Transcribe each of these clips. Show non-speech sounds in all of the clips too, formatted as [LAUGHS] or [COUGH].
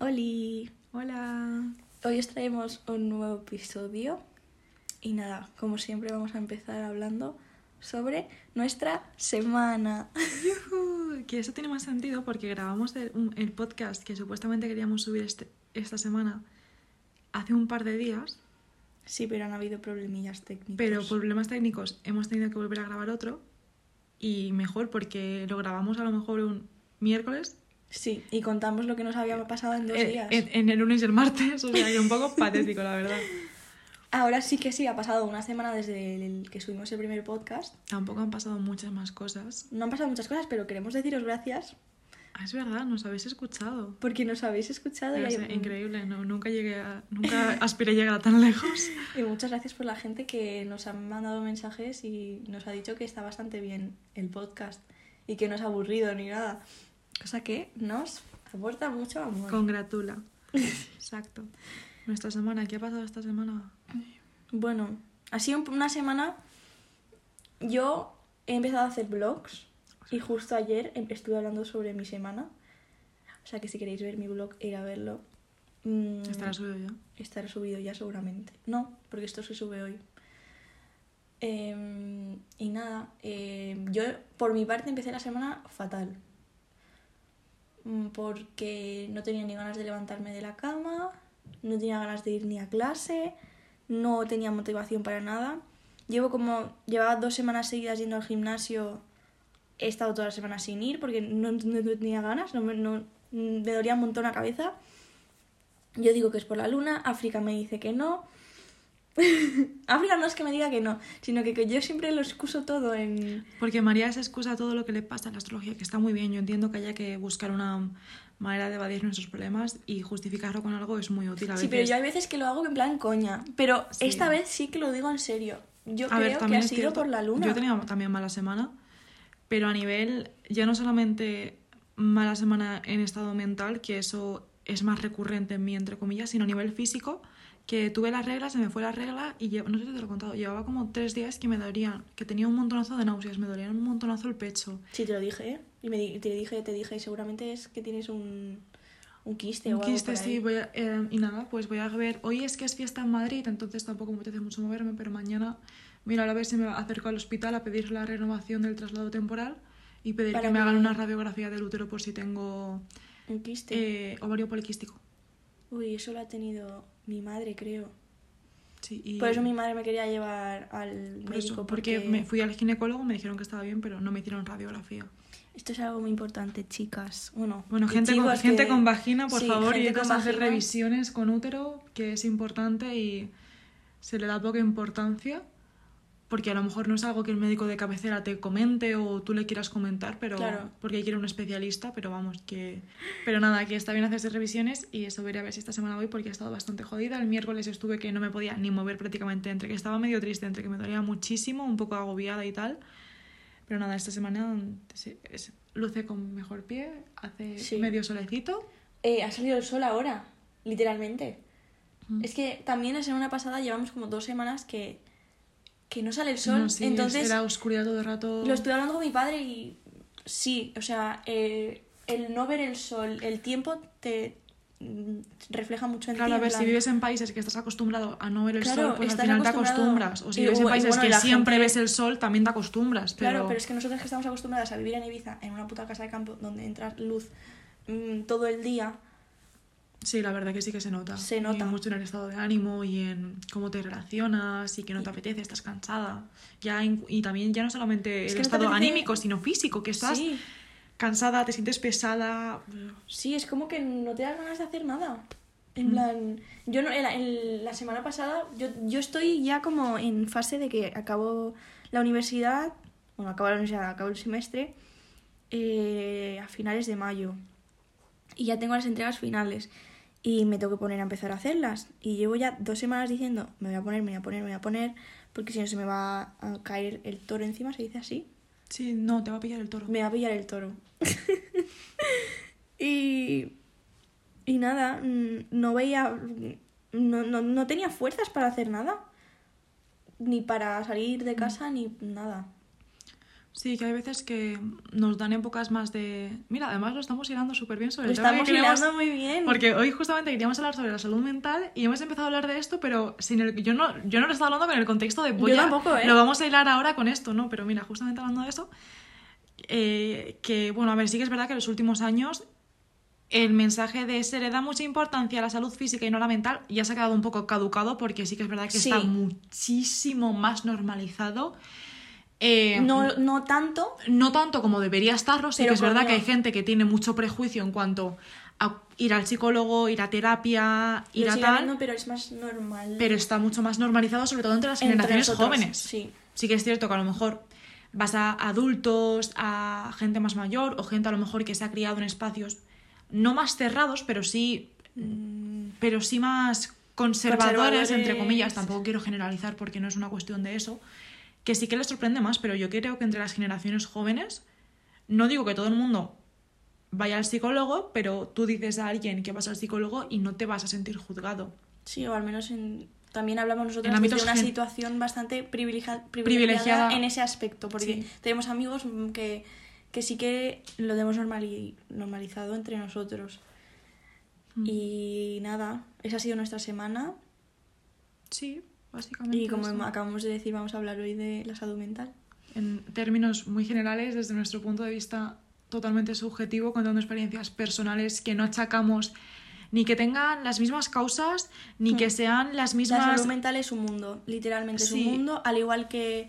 Oli. Hola. Hoy os traemos un nuevo episodio y nada, como siempre vamos a empezar hablando sobre nuestra semana. Yujú, Que eso tiene más sentido porque grabamos el, podcast que supuestamente queríamos subir este- esta semana hace un par de días, Sí, pero han habido problemillas técnicos. pero problemas técnicos hemos tenido que volver a grabar otro y mejor porque lo grabamos a lo mejor un miércoles, Sí, y contamos lo que nos había pasado en dos eh, días. en, en el lunes y el martes, o sea que un poco [LAUGHS] patético la verdad. Ahora sí que sí, ha pasado una semana desde el que subimos el primer podcast. Tampoco han pasado muchas más cosas. No han pasado muchas cosas, pero queremos deciros gracias Ah, es verdad, nos habéis escuchado. porque nos habéis escuchado y, sea, hay- increíble, no, nunca llegué a, nunca aspiré a llegar tan lejos. [LAUGHS] y muchas gracias por la gente que nos ha mandado mensajes y nos ha dicho que está bastante bien el podcast y que no es aburrido ni nada. Cosa que nos aporta mucho amor. Congratula. [LAUGHS] Exacto. Nuestra semana, ¿qué ha pasado esta semana? Bueno, ha sido un- una semana. Yo he empezado a hacer vlogs y justo ayer em- estuve hablando sobre mi semana. O sea que si queréis ver mi blog, ir a verlo. Mm, Estará subido ya. estará subido ya seguramente. No, porque esto se sube hoy. Em, y nada, em, yo por mi parte empecé la semana fatal. Mm, Porque no tenía ni ganas de levantarme de la cama, no tenía ganas de ir ni a clase, no tenía motivación para nada. Llevo como, llevaba dos semanas seguidas yendo al gimnasio, he estado toda la semana sin ir porque no, tenía ganas, no, no- me dolía un montón la cabeza. Yo digo que es por la luna, África me dice que no. [LAUGHS] África no es que me diga que no, sino que, que yo siempre lo excuso todo en... Porque María se excusa todo lo que le pasa en la astrología, que está muy bien. Yo entiendo que haya que buscar una manera de evadir nuestros problemas y justificarlo con algo es muy útil a Sí, pero yo hay veces que lo hago en plan coña, pero Sí. esta vez sí que lo digo en serio. Yo A creo ver, que ha sido cierto, por la luna. Yo he tenido también mala semana, pero a nivel, ya no solamente mala semana en estado mental, que eso es más recurrente en mí, entre comillas, sino a nivel físico, que tuve la regla, se me fue la regla y no sé si te lo he contado, llevaba como tres días que me dolían, que tenía un montonazo de náuseas, me dolían un montonazo el pecho. Sí, te lo dije, ¿eh? Y me te dije, te dije, seguramente es que tienes un, un quiste o algo quiste, por ahí. sí, voy a- eh, y nada, pues voy a ver, hoy es que es fiesta en Madrid, entonces tampoco me apetece mucho moverme, pero mañana, mira, a ver si me acerco al hospital a pedir la renovación del traslado temporal y pedir Para que me hagan una radiografía del útero por si tengo Un quiste. eh, ovario poliquístico. Uy, eso lo ha tenido mi madre, creo. Sí, y Por eso mi madre me quería llevar al por médico. eso, porque me fui al ginecólogo, me dijeron que estaba bien, pero no me hicieron radiografía. Esto es algo muy importante, chicas. Bueno, Bueno, gente, con, gente que- con vagina, por Sí, favor, y a hacer revisiones con útero, que es importante y se le da poca importancia, porque a lo mejor no es algo que el médico de cabecera te comente o tú le quieras comentar, pero Claro. porque quiere un especialista, pero vamos, que... Pero nada, que está bien hacerse revisiones y eso veré a ver si esta semana voy porque he estado bastante jodida. El miércoles estuve que no me podía ni mover prácticamente, entre que estaba medio triste, entre que me dolía muchísimo, un poco agobiada y tal. Pero nada, esta semana es- luce con mejor pie, hace Sí. medio solecito. Eh, ha salido el sol ahora, literalmente. Mm. Es que también la semana pasada llevamos como dos semanas que, que no sale el sol. No, sí, Entonces era oscuridad todo el rato. lo estoy hablando con mi padre y sí, o sea, eh, el no ver el sol, el tiempo te mm, refleja mucho en Claro, ti. a en ver, si vives en países que estás acostumbrado a no ver el Claro, sol, pues al final te acostumbras. O si Y- vives en países bueno, que siempre gente- ves el sol, también te acostumbras. Pero... Claro, pero es que nosotros que estamos acostumbradas a vivir en Ibiza, en una puta casa de campo donde entra luz mm, todo el día, Sí, la verdad que sí que se nota. Se nota. Y mucho en el estado de ánimo y en cómo te relacionas y que no te apetece, estás cansada. Ya y también ya no solamente Es el no estado anímico, sino físico, que estás sí, cansada, te sientes pesada. sí, es como que no te das ganas de hacer nada. En Mm. plan, yo no, en la, en la semana pasada, yo, yo estoy ya como en fase de que acabo la universidad, bueno, acabo la universidad, acabo el semestre eh, a finales de mayo. Y ya tengo las entregas finales. Y me tengo que poner a empezar a hacerlas. Y llevo ya dos semanas diciendo, me voy a poner, me voy a poner, me voy a poner, porque si no se me va a caer el toro encima, se dice así. Sí, no, te va a pillar el toro. Me va a pillar el toro. [LAUGHS] y, y nada, mm, no veía, no, no, no tenía fuerzas para hacer nada. Ni para salir de casa, ni nada. Sí, que hay veces que nos dan épocas más de... Mira, además lo estamos hilando súper bien sobre Lo el tema que estamos hilando muy bien. Porque hoy justamente queríamos hablar sobre la salud mental y hemos empezado a hablar de esto, pero sin el, yo, no, yo no lo estaba hablando con el contexto de voy Yo a- tampoco, ¿eh? lo vamos a hilar ahora con esto, ¿no? Pero mira, justamente hablando de eso, eh, que bueno, a ver, sí que es verdad que en los últimos años el mensaje de se le da mucha importancia a la salud física y no a la mental ya se ha quedado un poco caducado porque sí que es verdad que está muchísimo más normalizado. Eh, No, no tanto, no tanto como debería estarlo, sí que es verdad que hay gente que tiene mucho prejuicio en cuanto a ir al psicólogo, ir a terapia, ir lo a tal, habiendo, pero es más normal. pero está mucho más normalizado, sobre todo entre las Entre generaciones nosotros, jóvenes. Sí. Sí que es cierto que a lo mejor vas a adultos, a gente más mayor o gente a lo mejor que se ha criado en espacios no más cerrados, pero sí, mm, pero sí más conservadores, Conservadores. entre comillas. Tampoco quiero generalizar porque no es una cuestión de eso. Que sí que les sorprende más, pero yo creo que entre las generaciones jóvenes, no digo que todo el mundo vaya al psicólogo, pero tú dices a alguien que vas al psicólogo y no te vas a sentir juzgado. Sí, o al menos en... también hablamos nosotros En de una gen- situación bastante privilegia- privilegiada, Privilegiada. en ese aspecto, porque Sí. tenemos amigos que, que sí que lo normali- normalizado entre nosotros. Mm. Y nada, esa ha sido nuestra semana. Sí, básicamente. Y como eso. acabamos de decir, vamos a hablar hoy de la salud mental. en términos muy generales, desde nuestro punto de vista totalmente subjetivo, contando experiencias personales que no achacamos ni que tengan las mismas causas, ni que sean las La mismas... salud mental es un mundo, literalmente es Sí. un mundo, al igual que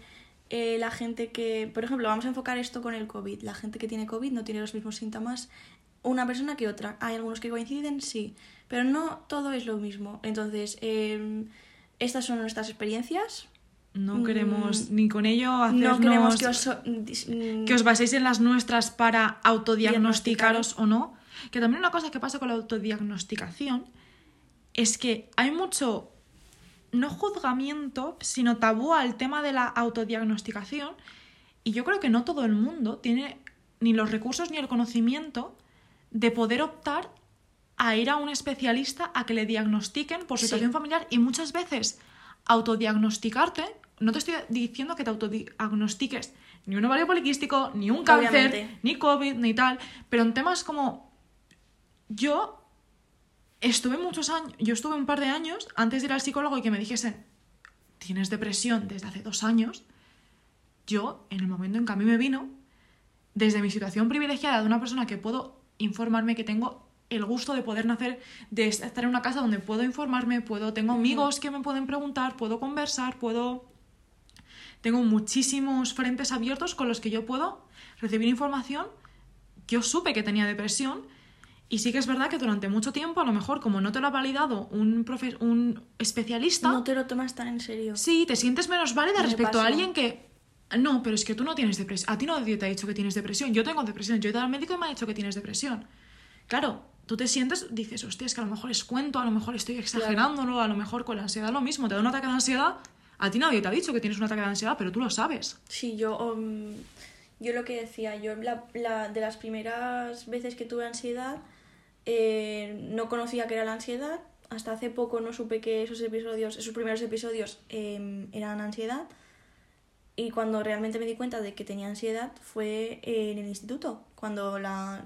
eh, la gente que, por ejemplo, vamos a enfocar esto con el COVID. La gente que tiene COVID no tiene los mismos síntomas una persona que otra. Hay algunos que coinciden, sí, pero no todo es lo mismo. Entonces, eh, estas son nuestras experiencias. No queremos ni con ello hacernos... Mm. No queremos que os, so- mm, que os baséis en las nuestras para autodiagnosticaros o no. Que también una cosa que pasa con la autodiagnosticación es que hay mucho, no juzgamiento, sino tabú al tema de la autodiagnosticación. Y yo creo que no todo el mundo tiene ni los recursos ni el conocimiento de poder optar a ir a un especialista a que le diagnostiquen por Sí. situación familiar y muchas veces autodiagnosticarte, no te estoy diciendo que te autodiagnostiques ni un ovario poliquístico, ni un cáncer, Obviamente. ni COVID, ni tal, pero en temas como yo estuve muchos años, yo estuve un par de años antes de ir al psicólogo y que me dijesen, tienes depresión desde hace dos años, yo, en el momento en que a mí me vino, desde mi situación privilegiada de una persona que puedo informarme, que tengo el gusto de poder nacer, de estar en una casa donde puedo informarme, puedo, tengo amigos que me pueden preguntar, puedo conversar, puedo... Tengo muchísimos frentes abiertos con los que yo puedo recibir información. Yo supe que tenía depresión y sí que es verdad que durante mucho tiempo, a lo mejor como no te lo ha validado un, profe- un especialista, no te lo tomas tan en serio. Sí, te sientes menos válida Me respecto a alguien que. No, pero es que tú no tienes depresión. A ti nadie te ha dicho que tienes depresión. Yo tengo depresión. Yo he ido al médico y me ha dicho que tienes depresión. Claro, tú te sientes, dices, hostia, es que a lo mejor es cuento, a lo mejor estoy exagerándolo, a lo mejor con la ansiedad lo mismo. Te da un ataque de ansiedad. A ti nadie te ha dicho que tienes un ataque de ansiedad, pero tú lo sabes. Sí, yo, um, yo lo que decía, yo la, la- de las primeras veces que tuve ansiedad, eh, no conocía qué era la ansiedad. Hasta hace poco no supe que esos episodios, esos primeros episodios eh, eran ansiedad. Y cuando realmente me di cuenta de que tenía ansiedad fue en el instituto, cuando la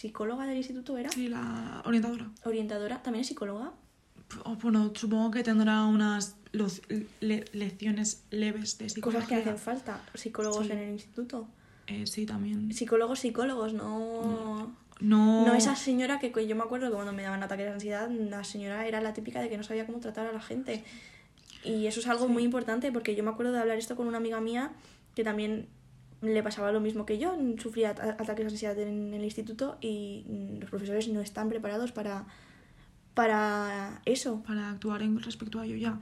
psicóloga del instituto era Sí, la orientadora. orientadora, también es psicóloga. Oh, bueno, supongo que tendrá unas los- le- lecciones leves de psicología. Cosas que hacen falta, psicólogos Sí. en el instituto. Eh, sí, también. Psicólogos, psicólogos, no... No. No esa señora que que yo me acuerdo que cuando me daban ataques de ansiedad, la señora era la típica de que no sabía cómo tratar a la gente. Y eso es algo muy importante porque yo me acuerdo de hablar esto con una amiga mía que también le pasaba lo mismo que yo, sufría ata- ataques de ansiedad en el instituto y mm, los profesores no están preparados para, para eso. para actuar en respecto a ello ya.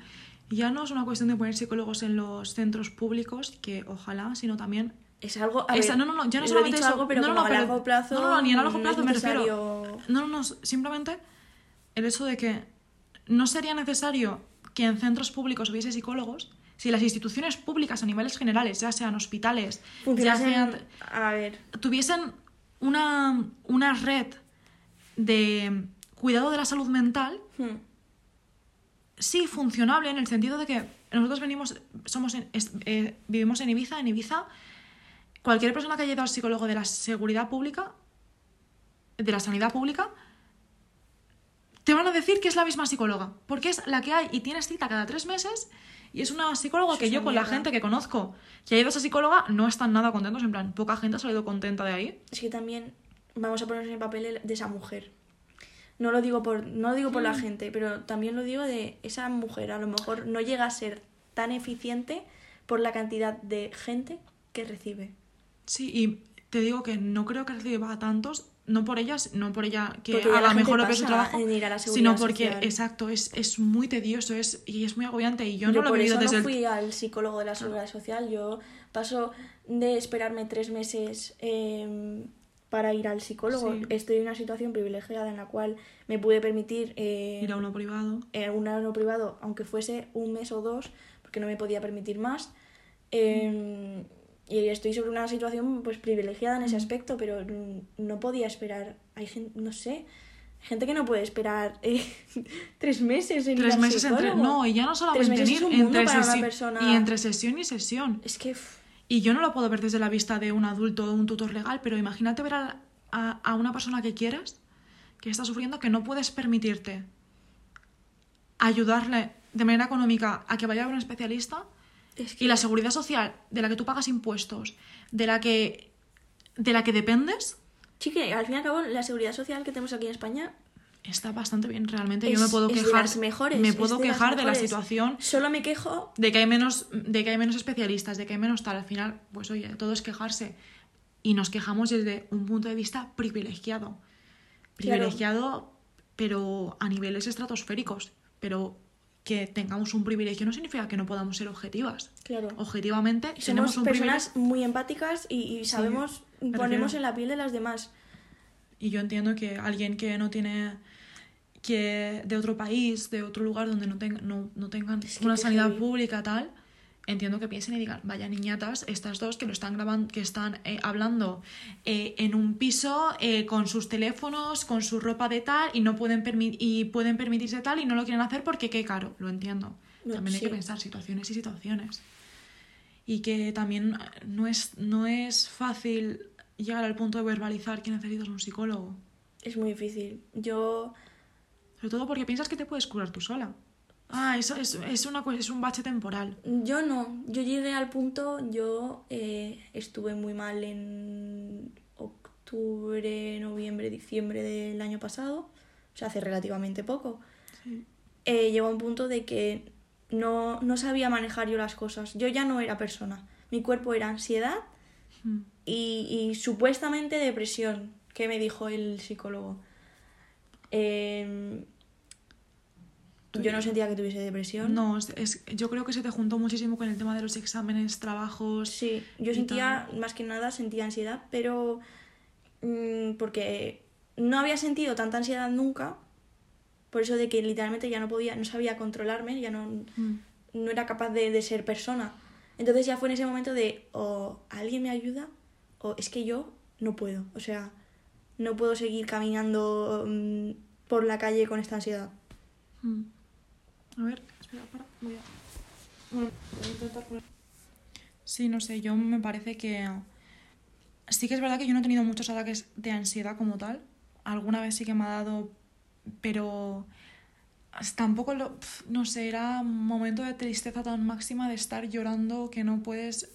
Ya no es una cuestión de poner psicólogos en los centros públicos, que ojalá, sino también... Es algo... A Esa- ver, no, no, no, ya no solamente eso. algo, pero no, no, no, a pero- largo plazo... No, no, ni a largo plazo me refiero. No, no, no, simplemente el hecho de que no sería necesario que en centros públicos hubiese psicólogos si las instituciones públicas a niveles generales, ya sean hospitales, ya sean A ver, tuviesen una, una red de cuidado de la salud mental, hmm, sí, funcionable en el sentido de que nosotros venimos, somos en- es- eh, vivimos en Ibiza, en Ibiza cualquier persona que haya ido al psicólogo de la seguridad pública, de la sanidad pública, te van a decir que es la misma psicóloga, porque es la que hay y tienes cita cada tres meses y es una psicóloga que yo con la gente que conozco que ha ido a esa psicóloga no están nada contentos, en plan, poca gente ha salido contenta de ahí. Es que también vamos a ponernos en el papel de esa mujer. No lo digo por, no lo digo por Mm. la gente, pero también lo digo de esa mujer. A lo mejor no llega a ser tan eficiente por la cantidad de gente que recibe. Sí, y te digo que no creo que reciba a tantos, no por ellas, no por ella que Porque haga mejor o peor su trabajo, en ir a la sino porque, social. exacto, es, es muy tedioso es, y es muy agobiante y yo, no lo he vivido desde no el... fui al psicólogo de la seguridad social. Yo paso de esperarme tres meses eh, para ir al psicólogo. Sí. Estoy en una situación privilegiada en la cual me pude permitir eh, ir a uno privado. en un aula privado, aunque fuese un mes o dos, porque no me podía permitir más. Eh, y estoy sobre una situación pues privilegiada en ese aspecto, pero no podía esperar. Hay gente, no sé, gente que no puede esperar eh, [LAUGHS] tres meses en Tres meses entre... No, y ya no solamente meses en es ir, un mundo entre para una sesión- persona. y entre sesión y sesión. Es que Y yo no lo puedo ver desde la vista de un adulto o un tutor legal, pero imagínate ver a, a- a una persona que quieres, que está sufriendo, que no puedes permitirte ayudarle de manera económica a que vaya a ver un especialista es que y la seguridad social de la que tú pagas impuestos, de la que, de la que dependes, sí que al fin y al cabo la seguridad social que tenemos aquí en España está bastante bien realmente. es, yo me puedo de quejar, las mejores. me puedo de quejar de la situación Solo me quejo de que hay menos de que hay menos especialistas de que hay menos tal al final pues oye todo es quejarse y nos quejamos desde un punto de vista privilegiado Claro. privilegiado pero a niveles estratosféricos pero que tengamos un privilegio no significa que no podamos ser objetivas Claro. objetivamente Somos tenemos un privilegio personas muy empáticas y, y sabemos, ponemos refiero. en la piel de las demás. y yo entiendo que alguien que no tiene que de otro país de otro lugar donde no, tenga, no, no tengan Es que una sanidad heavy. pública tal entiendo que piensen y digan vaya niñatas estas dos que lo están grabando que están eh, hablando eh, en un piso eh, con sus teléfonos con su ropa de tal y no pueden y pueden permitirse tal y no lo quieren hacer porque qué caro lo entiendo No, también hay que sí. pensar situaciones y situaciones y que también no es no es fácil llegar al punto de verbalizar que necesitas un psicólogo Es muy difícil. Yo, sobre todo porque piensas que te puedes curar tú sola. Ah, eso es, es, una, es un bache temporal. yo no. Yo llegué al punto, yo eh, estuve muy mal en octubre, noviembre, diciembre del año pasado. O sea, hace relativamente poco. Eh, llegó a un punto de que no, no sabía manejar yo las cosas. Yo ya no era persona. Mi cuerpo era ansiedad Mm. y, y supuestamente depresión, que me dijo el psicólogo. Em, yo no sentía que tuviese depresión. No, es, es- yo creo que se te juntó muchísimo con el tema de los exámenes, trabajos. Sí, yo sentía, más que nada, sentía ansiedad, pero mm, porque no había sentido tanta ansiedad nunca, por eso de que literalmente ya no podía, no sabía controlarme, ya no, Mm. no era capaz de, de ser persona. Entonces ya fue en ese momento de o alguien me ayuda o es que yo no puedo. O sea, no puedo seguir caminando mm, por la calle con esta ansiedad. Mm. A ver, espera, para, voy a... Bueno, voy a intentar poner- Sí, no sé, yo me parece que... Sí que es verdad que yo no he tenido muchos ataques de ansiedad como tal. Alguna vez sí que me ha dado, pero tampoco lo... No sé, era un momento de tristeza tan máxima de estar llorando que no puedes...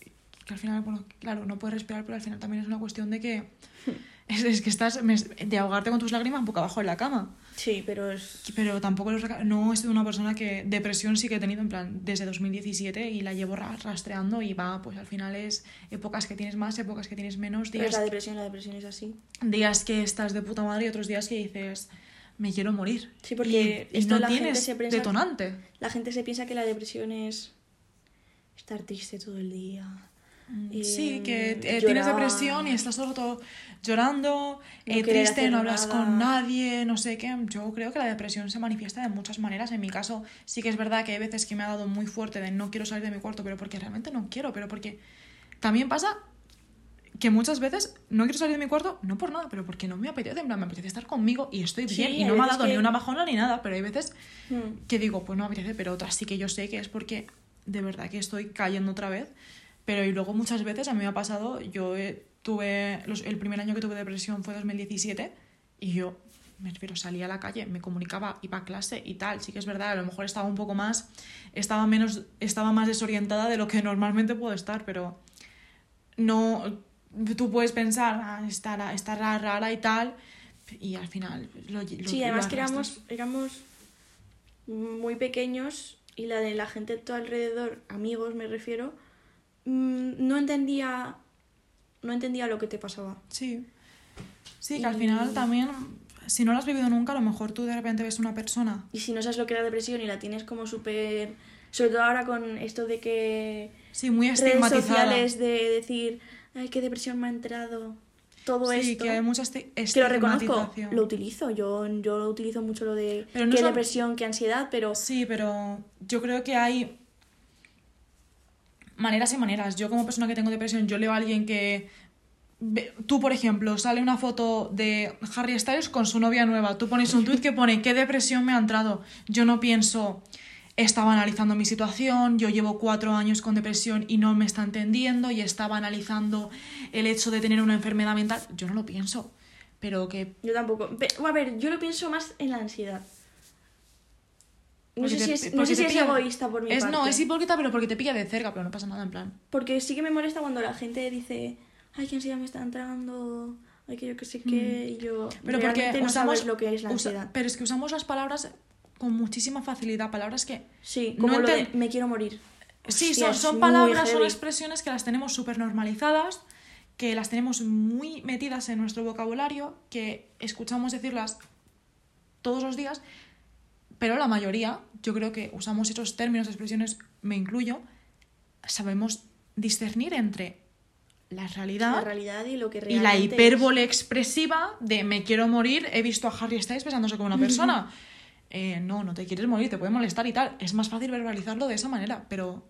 Que al final, bueno, claro, no puedes respirar, pero al final también es una cuestión de que... [LAUGHS] Es, es que estás... me- De ahogarte con tus lágrimas boca abajo en la cama. Sí, pero es... Pero tampoco los no he sido una persona que depresión sí que he tenido en plan desde 2017 y la llevo ra- rastreando y va, pues al final es épocas que tienes más, épocas que tienes menos, pero es días, la depresión, la depresión es así. días que estás de puta madre y otros días que dices me quiero morir. Sí, porque y, esto no la gente tienes se piensa- detonante. La gente se piensa que la depresión es estar triste todo el día. Y, Sí, que mm, eh, tienes depresión y estás todo, todo llorando, No eh, triste, no hablas nada. con nadie, no sé qué. Yo creo que la depresión se manifiesta de muchas maneras. En mi caso, sí que es verdad que hay veces que me ha dado muy fuerte de no quiero salir de mi cuarto, pero porque realmente no quiero, pero porque también pasa que muchas veces no quiero salir de mi cuarto, no por nada, pero porque no me apetece, en plan, me apetece estar conmigo y estoy Sí, bien y no me ha dado ni una bajona ni nada, pero hay veces Mm. que digo, pues no me apetece, pero otras sí que yo sé que es porque de verdad que estoy cayendo otra vez. Pero y luego muchas veces a mí me ha pasado, yo eh, tuve, los- el primer año que tuve depresión fue 2017 y yo, me refiero, salía a la calle, me comunicaba, iba a clase y tal. Sí que es verdad, a lo mejor estaba un poco más, estaba menos, estaba más desorientada de lo que normalmente puedo estar, pero no, tú puedes pensar, ah, estará, estará rara y tal, y al final lo, lo- Sí, además que éramos, éramos muy pequeños y la de la gente de tu alrededor, amigos me refiero, no entendía no entendía lo que te pasaba. Sí. Sí, que al final también, si no lo has vivido nunca, a lo mejor tú de repente ves una persona. Y si no sabes lo que era depresión y la tienes como súper... Sobre todo ahora con esto de que... Sí, muy Redes estigmatizada. sociales de decir, ay, qué depresión me ha entrado. Todo sí, esto. que hay mucha esti- Que lo reconozco, estigmatización. lo utilizo. Yo, yo lo utilizo mucho lo de Pero no qué es depresión, qué ansiedad, pero Sí, pero yo creo que hay maneras y maneras. Yo como persona que tengo depresión, yo leo a alguien que... Tú, por ejemplo, sale una foto de Harry Styles con su novia nueva. Tú pones un tweet que pone qué depresión me ha entrado. Yo no pienso, estaba analizando mi situación, yo llevo cuatro años con depresión y no me está entendiendo y estaba analizando el hecho de tener una enfermedad mental. Yo no lo pienso. Pero que yo tampoco. Pe- a ver, yo lo pienso más en la ansiedad. No sé si es, no sé si es egoísta por mi es, parte. No, es hipócrita, pero porque te pilla de cerca, pero no pasa nada en plan. Porque sí que me molesta cuando la gente dice, ay, qué ansiedad me está entrando, ay, que yo qué sé qué, y yo Mm. Pero porque no usamos sabes lo que es la usa- ansiedad. pero es que usamos las palabras con muchísima facilidad, palabras que Sí, no como lo de enten- me quiero morir. sí Hostia, son, son palabras, son expresiones que las tenemos súper normalizadas, que las tenemos muy metidas en nuestro vocabulario, que escuchamos decirlas todos los días, pero la mayoría, yo creo que usamos esos términos, expresiones, me incluyo, sabemos discernir entre la realidad La realidad y lo que y realmente la es. hipérbole expresiva de me quiero morir, he visto a Harry Styles besándose con una persona. Eh, no, no te quieres morir, te puede molestar y tal. Es más fácil verbalizarlo de esa manera, pero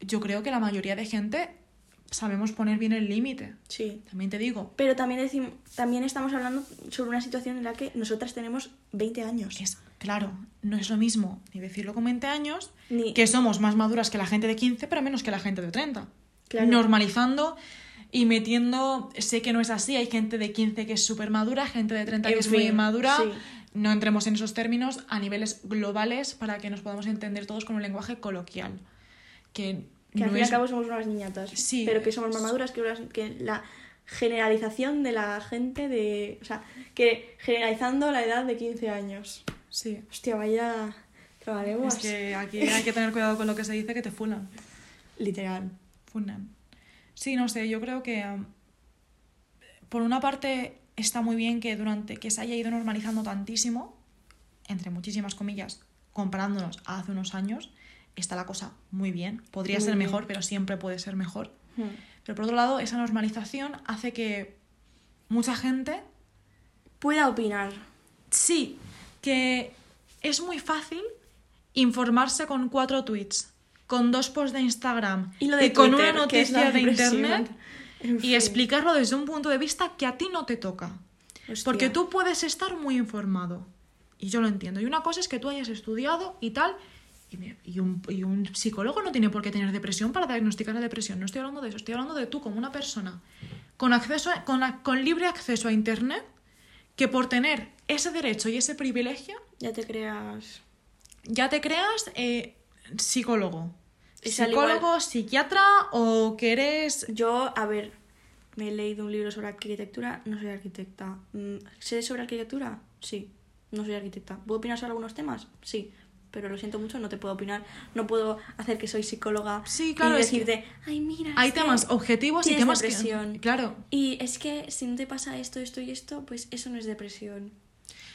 yo creo que la mayoría de gente sabemos poner bien el límite. Sí. También te digo, Pero también, decim- también estamos hablando sobre una situación en la que nosotras tenemos 20 años. es claro, no es lo mismo ni decirlo con 20 años, Ni- que somos más maduras que la gente de 15, pero menos que la gente de 30. Claro. Normalizando y metiendo, sé que no es así, hay gente de 15 que es súper madura, gente de 30 que En es muy fin, inmadura. sí. No entremos en esos términos a niveles globales para que nos podamos entender todos con un lenguaje coloquial. Que, Que al fin y al cabo somos unas niñatas. Sí. Pero que somos más maduras que, las- que la generalización de la gente de... O sea, que generalizando la edad de 15 años. Sí. Hostia, vaya... Trabaremos. Es que aquí hay que tener cuidado con lo que se dice que te funan. Literal. Funan. Sí, no sé, yo creo que um, por una parte está muy bien que durante que se haya ido normalizando tantísimo, entre muchísimas comillas, comparándonos a hace unos años, está la cosa muy bien. Podría Muy ser bien. mejor, pero siempre puede ser mejor. Hmm. Pero por otro lado, esa normalización hace que mucha gente, Pueda opinar. sí, que es muy fácil informarse con cuatro tweets, con dos posts de Instagram Y lo de con Twitter, una noticia de internet [LAUGHS] En y explicarlo desde un punto de vista que a ti no te toca. Hostia. Porque tú puedes estar muy informado. Y yo lo entiendo. Y una cosa es que tú hayas estudiado y tal. Y, un, y un psicólogo no tiene por qué tener depresión para diagnosticar la depresión. No estoy hablando de eso. Estoy hablando de tú como una persona con, acceso a- con, la- con libre acceso a Internet que por tener ese derecho y ese privilegio Ya te creas... ya te creas eh, psicólogo. Es Psicólogo, igual- psiquiatra o que eres... Yo, a ver, me he leído un libro sobre arquitectura, no soy arquitecta. Mm, ¿Sé sobre arquitectura? Sí, no soy arquitecta. ¿Puedo opinar sobre algunos temas? Sí, pero lo siento mucho, no te puedo opinar. No puedo hacer que soy psicóloga Sí, claro, y es que decirte, ay, mira. Hay temas objetivos y temas depresión". que... Claro, Y es que si no te pasa esto, esto y esto, pues eso no es depresión.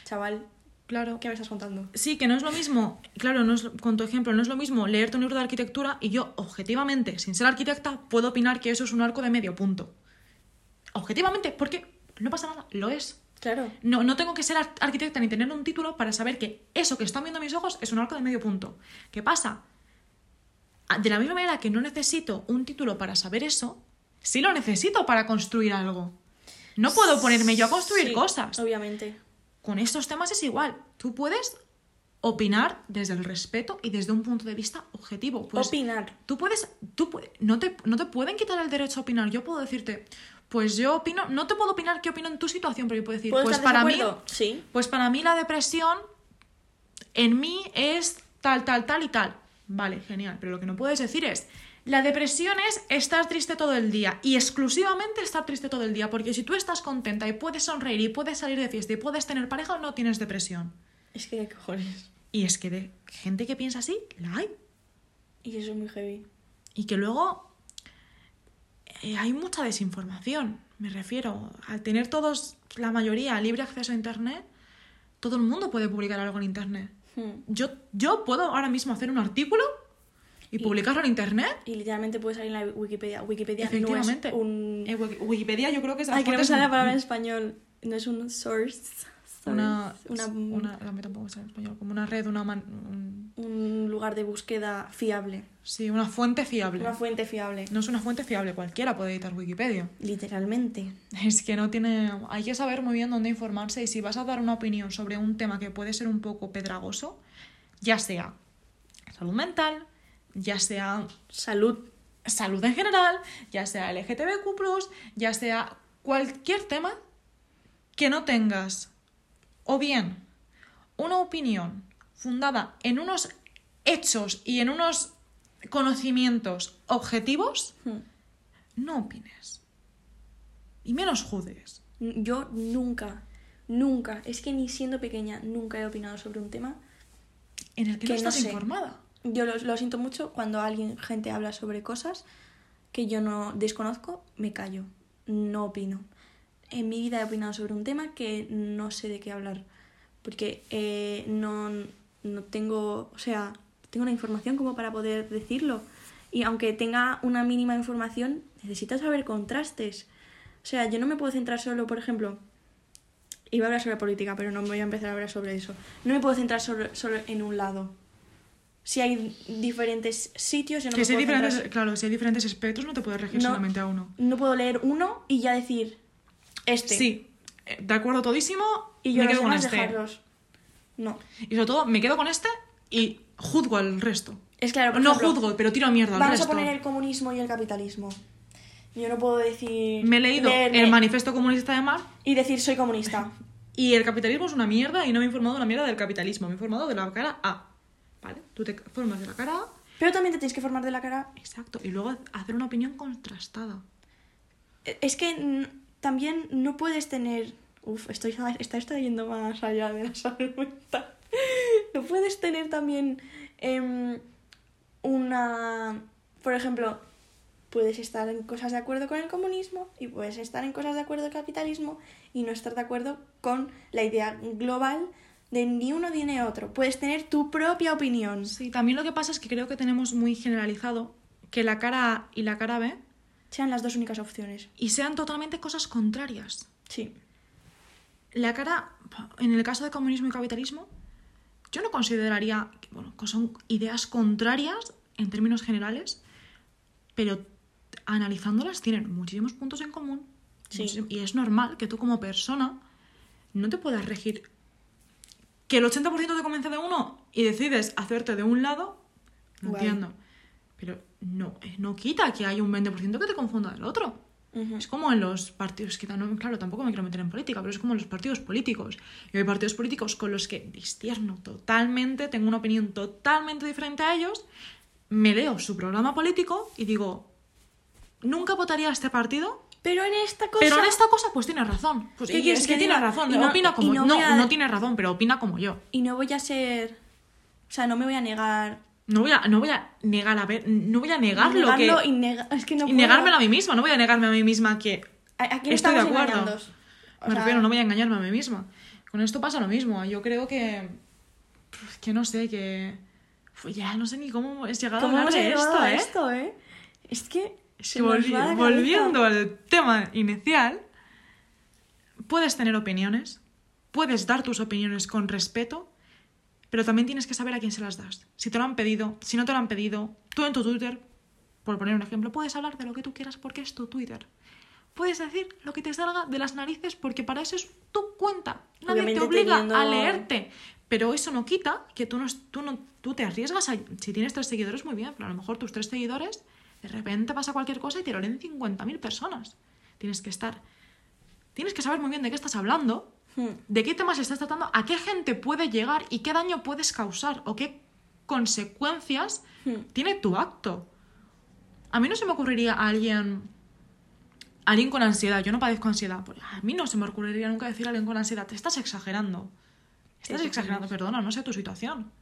Chaval, claro. ¿qué me estás contando? Sí, que no es lo mismo, claro, no es, con tu ejemplo, no es lo mismo leerte un libro de arquitectura y yo, objetivamente, sin ser arquitecta, puedo opinar que eso es un arco de medio punto. Objetivamente, porque no pasa nada, lo es. Claro. No, no tengo que ser ar- arquitecta ni tener un título para saber que eso que están viendo mis ojos es un arco de medio punto. ¿Qué pasa? Ah, De la misma manera que no necesito un título para saber eso, sí lo necesito para construir algo. No puedo ponerme yo a construir Sí, cosas. Obviamente. Con estos temas es igual. Tú puedes opinar desde el respeto y desde un punto de vista objetivo. Pues Opinar. Tú puedes, tú no te, no te pueden quitar el derecho a opinar. Yo puedo decirte, pues yo opino, no te puedo opinar qué opino en tu situación, pero yo puedo decir, ¿Puedo pues para mí? Sí. pues para mí la depresión en mí es tal, tal, tal y tal. Vale, genial. Pero lo que no puedes decir es, la depresión es estar triste todo el día y exclusivamente estar triste todo el día. Porque si tú estás contenta y puedes sonreír y puedes salir de fiesta y puedes tener pareja, no tienes depresión. Es que qué cojones. Y es que de gente que piensa así, la hay. Y eso es muy heavy. Y que luego eh, hay mucha desinformación, me refiero. Al tener todos, la mayoría, libre acceso a Internet, todo el mundo puede publicar algo en Internet. Hmm. Yo, yo puedo ahora mismo hacer un artículo y publicarlo en Internet. Y literalmente puede salir en la Wikipedia. Wikipedia no es Efectivamente. un... Wiki- Wikipedia yo creo que es Ay, que no la palabra en español. No es un source. Una, Una- una, a mí tampoco me sale en español, como una red, una, man- un- un lugar de búsqueda fiable. sí, una fuente fiable. Una fuente fiable. No es una fuente fiable, cualquiera puede editar Wikipedia. Literalmente. [LAUGHS] Es que no tiene. Hay que saber muy bien dónde informarse y si vas a dar una opinión sobre un tema que puede ser un poco pedragoso, ya sea salud mental, ya sea Salud. salud en general, ya sea LGTBQ, ya sea cualquier tema que no tengas o bien una opinión fundada en unos hechos y en unos conocimientos objetivos, Hmm. no opines. Y menos juzgues. Yo nunca, nunca, es que ni siendo pequeña, nunca he opinado sobre un tema. En el que, Que no no estás sé. informada. Yo lo, lo siento mucho cuando alguien, gente habla sobre cosas que yo no desconozco, me callo, no opino. En mi vida he opinado sobre un tema que no sé de qué hablar, porque eh, no, no tengo, o sea, tengo la información como para poder decirlo. Y aunque tenga una mínima información, necesito saber contrastes. O sea, yo no me puedo centrar solo, por ejemplo, iba a hablar sobre política, pero no me voy a empezar a hablar sobre eso. No me puedo centrar solo, solo en un lado. Si hay diferentes sitios, yo no que me si hay puedo diferentes, centrar- claro, si hay diferentes espectros no te puedes regir No. solamente a uno. No puedo leer uno y ya decir este. Sí, de acuerdo todísimo, Y yo me quedo con este. dejarlos. No. Y sobre todo, me quedo con este y juzgo al resto. Es claro, por no ejemplo, juzgo, pero tiro a mierda al Vamos resto. a poner el comunismo y el capitalismo. Yo no puedo decir. Me he leído leerme el manifiesto comunista de Marx Y decir soy comunista. [LAUGHS] y el capitalismo es una mierda y no me he informado de la mierda del capitalismo, me he informado de la cara A. ¿Vale? Tú te formas de la cara A, Pero también te tienes que formar de la cara. exacto, y luego hacer una opinión contrastada. Es que también no puedes tener. Uf, estoy, [LAUGHS] está yendo más allá de la salud. [LAUGHS] No puedes tener también em, una. Por ejemplo, puedes estar en cosas de acuerdo con el comunismo y puedes estar en cosas de acuerdo con el capitalismo y no estar de acuerdo con la idea global de ni uno ni otro. Puedes tener tu propia opinión. Sí, también lo que pasa es que creo que tenemos muy generalizado que la cara A y la cara B Sean las dos únicas opciones. y sean totalmente cosas contrarias. Sí. La cara, en el caso de comunismo y capitalismo, yo no consideraría que, bueno, que son ideas contrarias en términos generales, pero analizándolas tienen muchísimos puntos en común. Sí. Y es normal que tú como persona no te puedas regir. Que el 80% te convence de uno y decides hacerte de un lado, no entiendo. Pero no, eh, no quita que hay un 20% que te confunda del otro. Ujú. Es como en los partidos, que no, claro, tampoco me quiero meter en política, pero es como en los partidos políticos. Y hay partidos políticos con los que discierno totalmente, tengo una opinión totalmente diferente a ellos, me leo su programa político y digo, nunca votaría a este partido, Pero en esta cosa. pero en esta cosa pues tiene razón. Pues, ¿Qué y quieres es que que tiene razón, no- opina como no no, a- no tiene razón, pero opina como yo. Y no voy a ser. O sea, no me voy a negar. No voy a, no voy a negar a ver, no voy a negar lo que negarlo y nega- Es que no y negármelo a mí misma, no voy a negarme a mí misma que ¿A, a quién Estoy de acuerdo. engañando? O Me sea, refiero, no voy a engañarme a mí misma. Con esto pasa lo mismo. Yo creo que. Que no sé, que. pues ya no sé ni cómo es llegado ¿Cómo a hablar de esto, ¿eh? esto, eh? Es que. Es que volvi- volviendo al tema inicial, puedes tener opiniones, puedes dar tus opiniones con respeto, pero también tienes que saber a quién se las das. Si te lo han pedido, si no te lo han pedido, tú en tu Twitter, por poner un ejemplo, puedes hablar de lo que tú quieras porque es tu Twitter. Puedes decir lo que te salga de las narices porque para eso es tu cuenta. Nadie Obviamente te obliga teniendo- a leerte. Pero eso no quita que tú, no, tú, no, tú te arriesgas a... Si tienes tres seguidores, muy bien, pero a lo mejor tus tres seguidores, de repente pasa cualquier cosa y te lo leen 50.000 personas. Tienes que estar... Tienes que saber muy bien de qué estás hablando. De qué temas estás tratando, a qué gente puede llegar y qué daño puedes causar o qué consecuencias Hmm. tiene tu acto. A mí no se me ocurriría a alguien alguien con ansiedad, yo no padezco ansiedad, pues a mí no se me ocurriría nunca decir a alguien con ansiedad, te estás exagerando. Estás exagerando, perdona, no sé tu situación.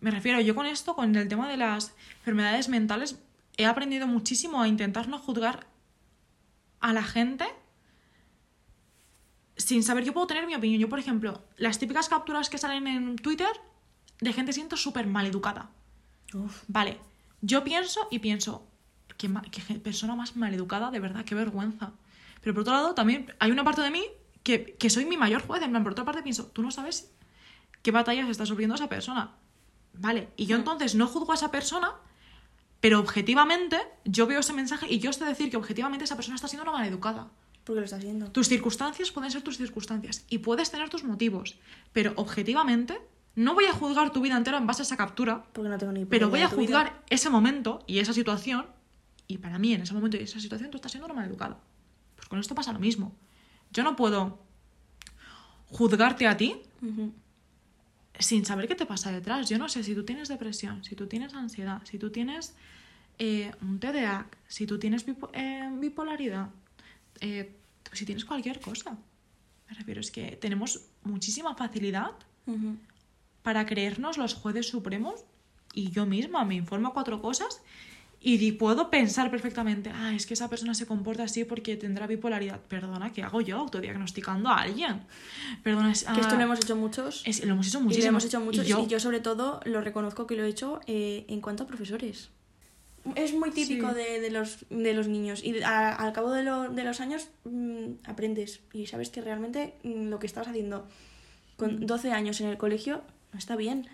Me refiero, yo con esto, con el tema de las enfermedades mentales, he aprendido muchísimo a intentar no juzgar a la gente sin saber, yo puedo tener mi opinión. Yo, por ejemplo, las típicas capturas que salen en Twitter de gente siento súper mal educada. Uf. Vale, yo pienso y pienso, qué, persona más maleducada, de verdad, qué vergüenza. Pero por otro lado, también hay una parte de mí que, que soy mi mayor juez. En plan, por otra parte pienso, tú no sabes qué batallas está sufriendo esa persona. Vale, y yo Mm. entonces no juzgo a esa persona, pero objetivamente yo veo ese mensaje y yo sé decir que objetivamente esa persona está siendo una maleducada. Porque lo está haciendo. Tus circunstancias pueden ser tus circunstancias y puedes tener tus motivos, pero objetivamente no voy a juzgar tu vida entera en base a esa captura, Porque no tengo ni pero voy a vida. juzgar ese momento y esa situación, y para mí en ese momento y esa situación tú estás siendo una maleducada. Pues con esto pasa lo mismo. Yo no puedo juzgarte a ti sin saber qué te pasa detrás. Yo no sé si tú tienes depresión, si tú tienes ansiedad, si tú tienes eh, un TDA, si tú tienes bipo- eh, bipolaridad, eh, si tienes cualquier cosa. Me refiero, es que tenemos muchísima facilidad para creernos los jueces supremos y yo misma me informo cuatro cosas y puedo pensar perfectamente, ah, es que esa persona se comporta así porque tendrá bipolaridad. Perdona, ¿qué hago yo autodiagnosticando a alguien? Perdona, es, Que esto ah, lo hemos hecho muchos. es- lo hemos hecho y muchísimo. lo hemos hecho muchos. Y yo, Y yo, sobre todo, lo reconozco que lo he hecho eh, en cuanto a profesores. Es muy típico Sí. de, de los, de los niños. Y a- al cabo de, lo- de los años mm, aprendes. Y sabes que realmente mm, lo que estabas haciendo con 12 años en el colegio no está bien.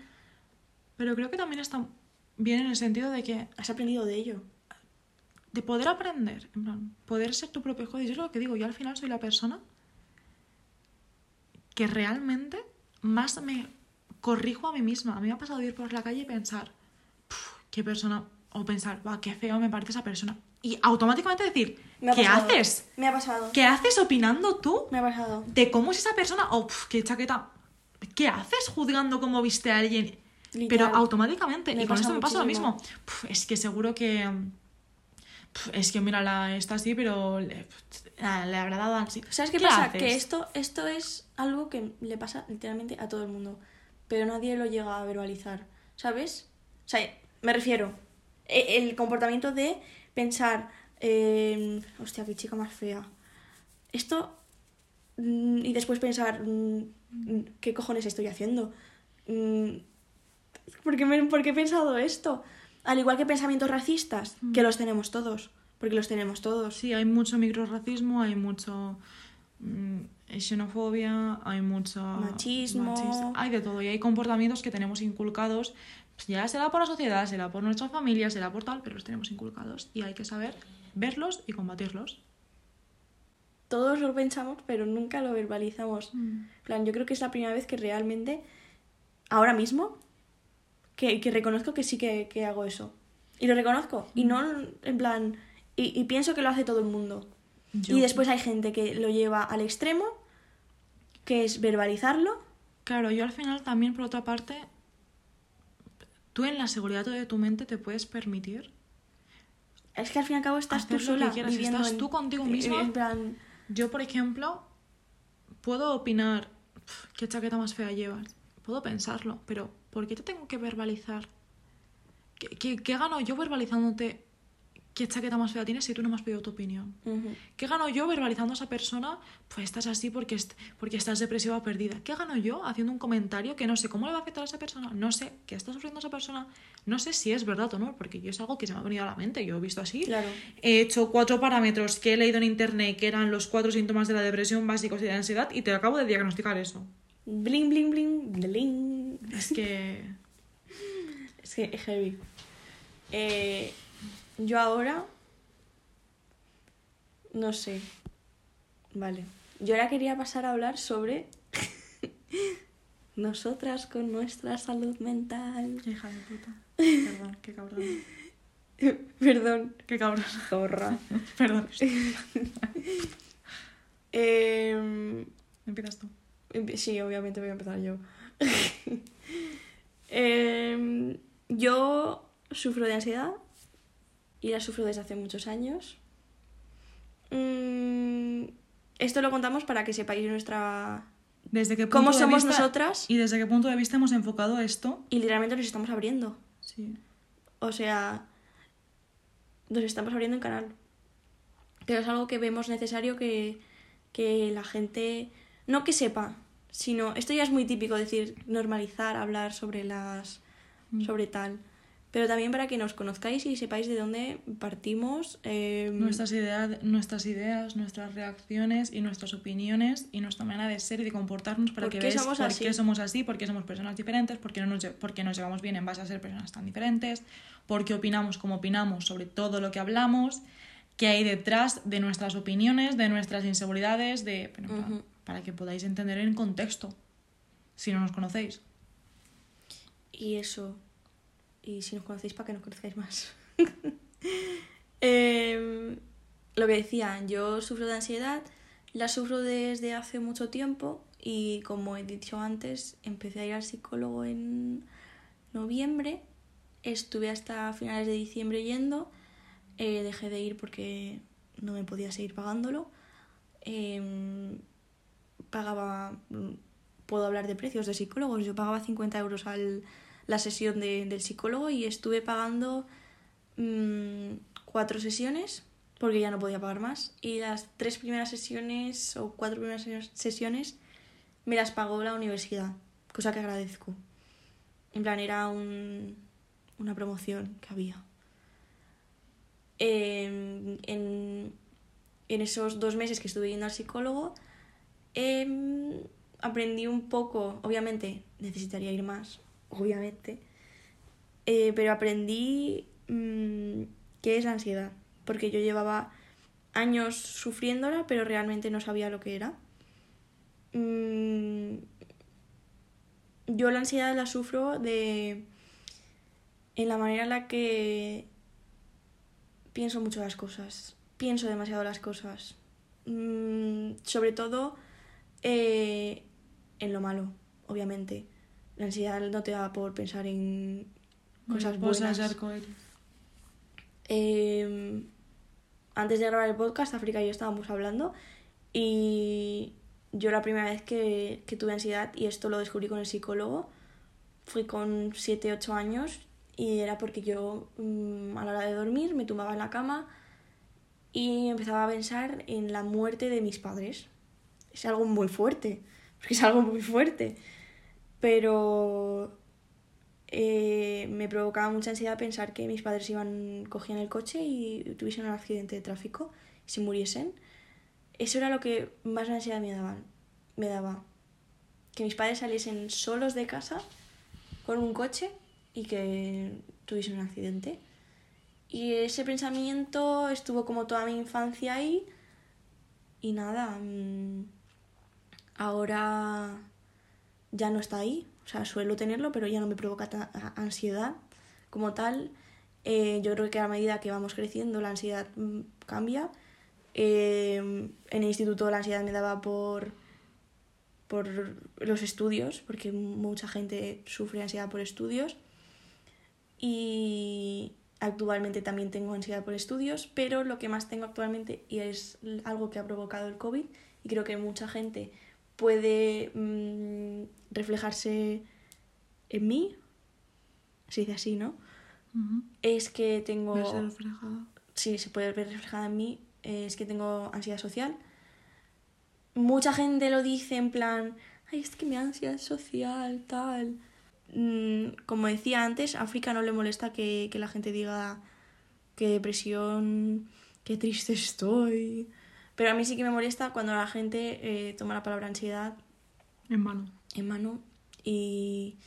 Pero creo que también está bien en el sentido de que Has aprendido de ello. de poder aprender, en plan, poder ser tu propio juez. Yo es lo que digo, yo al final soy la persona que realmente más me corrijo a mí misma. A mí me ha pasado de ir por la calle y pensar, "Puf, qué persona, o pensar, va, qué feo me parece esa persona. Y automáticamente decir, Me ha ¿qué pasado. haces? Me ha pasado. ¿Qué haces opinando tú Me ha pasado. de cómo es esa persona? O "Puf, qué chaqueta. ¿Qué haces juzgando cómo viste a alguien? Pero automáticamente, Me y con pasa esto me pasa lo mismo. Puf, es que seguro que. puf, es que mira, la está así, pero le, le habrá dado ansiedad. ¿Sabes qué, pasa? haces? Que esto, esto es algo que le pasa literalmente a todo el mundo, pero nadie lo llega a verbalizar, ¿sabes? O sea, me refiero, el comportamiento de pensar, eh, hostia, qué chica más fea. Esto, mm, y después pensar, mm, mm, ¿qué cojones estoy haciendo? ¿Por qué, me- por qué he pensado esto? Al igual que pensamientos racistas, que los tenemos todos, porque los tenemos todos. Sí, hay mucho microracismo, hay mucho. xenofobia, hay mucho. Machismo. Hay de todo. Y hay comportamientos que tenemos inculcados. Pues ya será por la sociedad, será por nuestra familia, será por tal, pero los tenemos inculcados. Y hay que saber verlos y combatirlos. todos lo pensamos, pero nunca lo verbalizamos. Mm. Plan, yo creo que es la primera vez que realmente, ahora mismo, que, que reconozco que sí que, que hago eso. Y lo reconozco. Y no, en plan, y, y pienso que lo hace todo el mundo. Yo- Y después hay gente que lo lleva al extremo, que es verbalizarlo. Claro, yo al final también, por otra parte, tú en la seguridad de tu mente te puedes permitir. Es que al fin y al cabo estás tú que sola viviendo estás en- tú contigo misma. En plan, Yo, por ejemplo, puedo opinar, "Pf, ¿qué chaqueta más fea llevas? Puedo pensarlo, pero ¿por qué te tengo que verbalizar? ¿Qué, qué- qué gano yo verbalizándote qué chaqueta más fea tienes si tú no me has pedido tu opinión? ¿Qué gano yo verbalizando a esa persona? Pues estás así porque, est- porque estás depresiva o perdida. ¿Qué gano yo haciendo un comentario que no sé cómo le va a afectar a esa persona? No sé qué está sufriendo esa persona. No sé si es verdad o no, porque yo es algo que se me ha venido a la mente. Yo he visto así. Claro. He hecho cuatro parámetros que he leído en internet que eran los cuatro síntomas de la depresión básicos y de la ansiedad y te acabo de diagnosticar eso. Bling, bling, bling, bling. Es que... Es que es heavy. Eh, yo ahora. No sé. Vale. Yo ahora quería pasar a hablar sobre. [LAUGHS] nosotras con nuestra salud mental. Hija de puta. Perdón, qué cabrón. [LAUGHS] Perdón. Qué cabrón. Zorra. [LAUGHS] Perdón. Em, Empiezas tú. sí, obviamente voy a empezar yo. Em, yo sufro de ansiedad y la sufro desde hace muchos años. Mm, esto lo contamos para que sepáis nuestra... ¿Desde qué ¿Cómo punto de somos vista- nosotras? ¿Y desde qué punto de vista hemos enfocado esto? Y literalmente nos estamos abriendo. Sí. O sea, nos estamos abriendo en canal. Pero es algo que vemos necesario que, que la gente, no que sepa, sino, esto ya es muy típico decir, normalizar, hablar sobre las, sobre tal. Pero también para que nos conozcáis y sepáis de dónde partimos. eh, Nuestras, ideas, nuestras ideas, nuestras reacciones y nuestras opiniones y nuestra manera de ser y de comportarnos para ¿Por que veáis por así? qué somos así, por qué somos personas diferentes, por qué, no nos, por qué nos llevamos bien en base a ser personas tan diferentes, por qué opinamos como opinamos sobre todo lo que hablamos, qué hay detrás de nuestras opiniones, de nuestras inseguridades, de Ujú. para que podáis entender en contexto, si no nos conocéis. Y eso. Y si nos conocéis, para que nos conozcáis más. [LAUGHS] Em, lo que decía, yo sufro de ansiedad, la sufro desde hace mucho tiempo y como he dicho antes, empecé a ir al psicólogo en noviembre, estuve hasta finales de diciembre yendo, eh, dejé de ir porque no me podía seguir pagándolo. Em, pagaba, mm, puedo hablar de precios de psicólogos, yo pagaba 50 euros al, la sesión de- del psicólogo y estuve pagando mm, cuatro sesiones porque ya no podía pagar más y las tres primeras sesiones o cuatro primeras se- sesiones me las pagó la universidad, cosa que agradezco. En plan, era un- una promoción que había. Em, en, en esos dos meses que estuve yendo al psicólogo, em, aprendí un poco, obviamente necesitaría ir más, obviamente, eh, pero aprendí mm, qué es la ansiedad, porque yo llevaba años sufriéndola, pero realmente no sabía lo que era. Mm, yo la ansiedad la sufro de en la manera en la que pienso mucho las cosas, pienso demasiado las cosas, Mm, sobre todo eh, en lo malo, obviamente. La ansiedad no te da por pensar en cosas buenas. Eh, antes de grabar el podcast, África y yo estábamos hablando y yo la primera vez que, que tuve ansiedad, y esto lo descubrí con el psicólogo, fui con 7, 8 años y era porque yo mm, a la hora de dormir me tumbaba en la cama y empezaba a pensar en la muerte de mis padres. Es algo muy fuerte, porque es algo muy fuerte. Pero eh, me provocaba mucha ansiedad pensar que mis padres iban, cogían el coche y tuviesen un accidente de tráfico y se muriesen. Eso era lo que más ansiedad me daba. Me daba. Que mis padres saliesen solos de casa con un coche y que tuviesen un accidente. Y ese pensamiento estuvo como toda mi infancia ahí. Y nada, mm, ahora ya no está ahí. O sea, suelo tenerlo, pero ya no me provoca ansiedad como tal. Eh, yo creo que a medida que vamos creciendo la ansiedad mm, cambia. Eh, en el instituto la ansiedad me daba por, por los estudios, porque mucha gente sufre ansiedad por estudios. Y actualmente también tengo ansiedad por estudios, pero lo que más tengo actualmente, y es algo que ha provocado el COVID, y creo que mucha gente puede mm, reflejarse en mí, se dice así, ¿no? Es que tengo... Verse reflejada. sí, se puede ver reflejada en mí, es que tengo ansiedad social. Mucha gente lo dice en plan, ay, es que mi ansiedad social, tal. Mm, como decía antes, a África no le molesta que, que la gente diga qué depresión, qué triste estoy. Pero a mí sí que me molesta cuando la gente eh, toma la palabra ansiedad En mano. en mano y,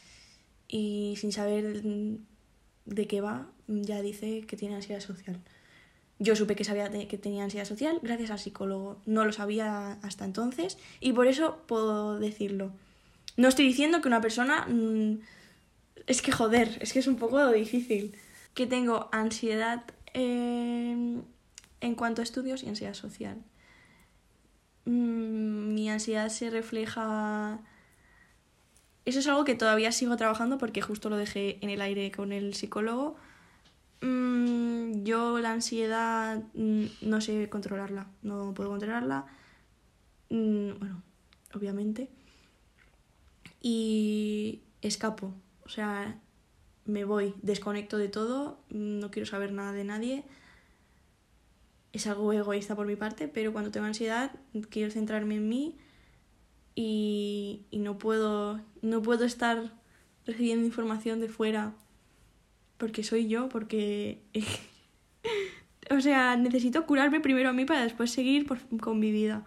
y sin saber de qué va, ya dice que tiene ansiedad social. Yo supe que sabía que tenía ansiedad social gracias al psicólogo. No lo sabía hasta entonces y por eso puedo decirlo. No estoy diciendo que una persona... mm, es que joder, es que es un poco difícil. Que tengo ansiedad eh, en cuanto a estudios y ansiedad social. Mm, mi ansiedad se refleja... Eso es algo que todavía sigo trabajando porque justo lo dejé en el aire con el psicólogo. Mm, yo la ansiedad mm, no sé controlarla, no puedo controlarla. Bueno, obviamente. Y escapo, o sea, me voy, desconecto de todo, no quiero saber nada de nadie. Es algo egoísta por mi parte, pero cuando tengo ansiedad quiero centrarme en mí y, y no puedo no puedo estar recibiendo información de fuera porque soy yo, porque [LAUGHS] o sea, necesito curarme primero a mí para después seguir por- con mi vida.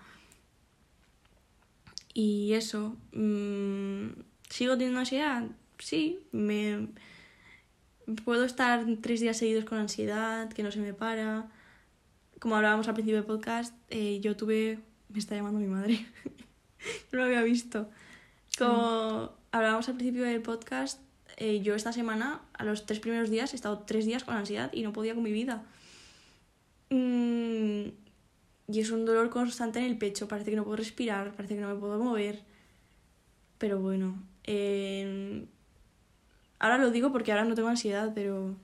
Y eso, mm, ¿sigo teniendo ansiedad? Sí, me puedo estar tres días seguidos con ansiedad, que no se me para. Como hablábamos al principio del podcast, eh, yo tuve... Me está llamando mi madre. [LAUGHS] no lo había visto. Como hablábamos al principio del podcast, eh, yo esta semana, a los tres primeros días, he estado tres días con ansiedad y no podía con mi vida. Mm, y es un dolor constante en el pecho, parece que no puedo respirar, parece que no me puedo mover. Pero bueno, eh, ahora lo digo porque ahora no tengo ansiedad, pero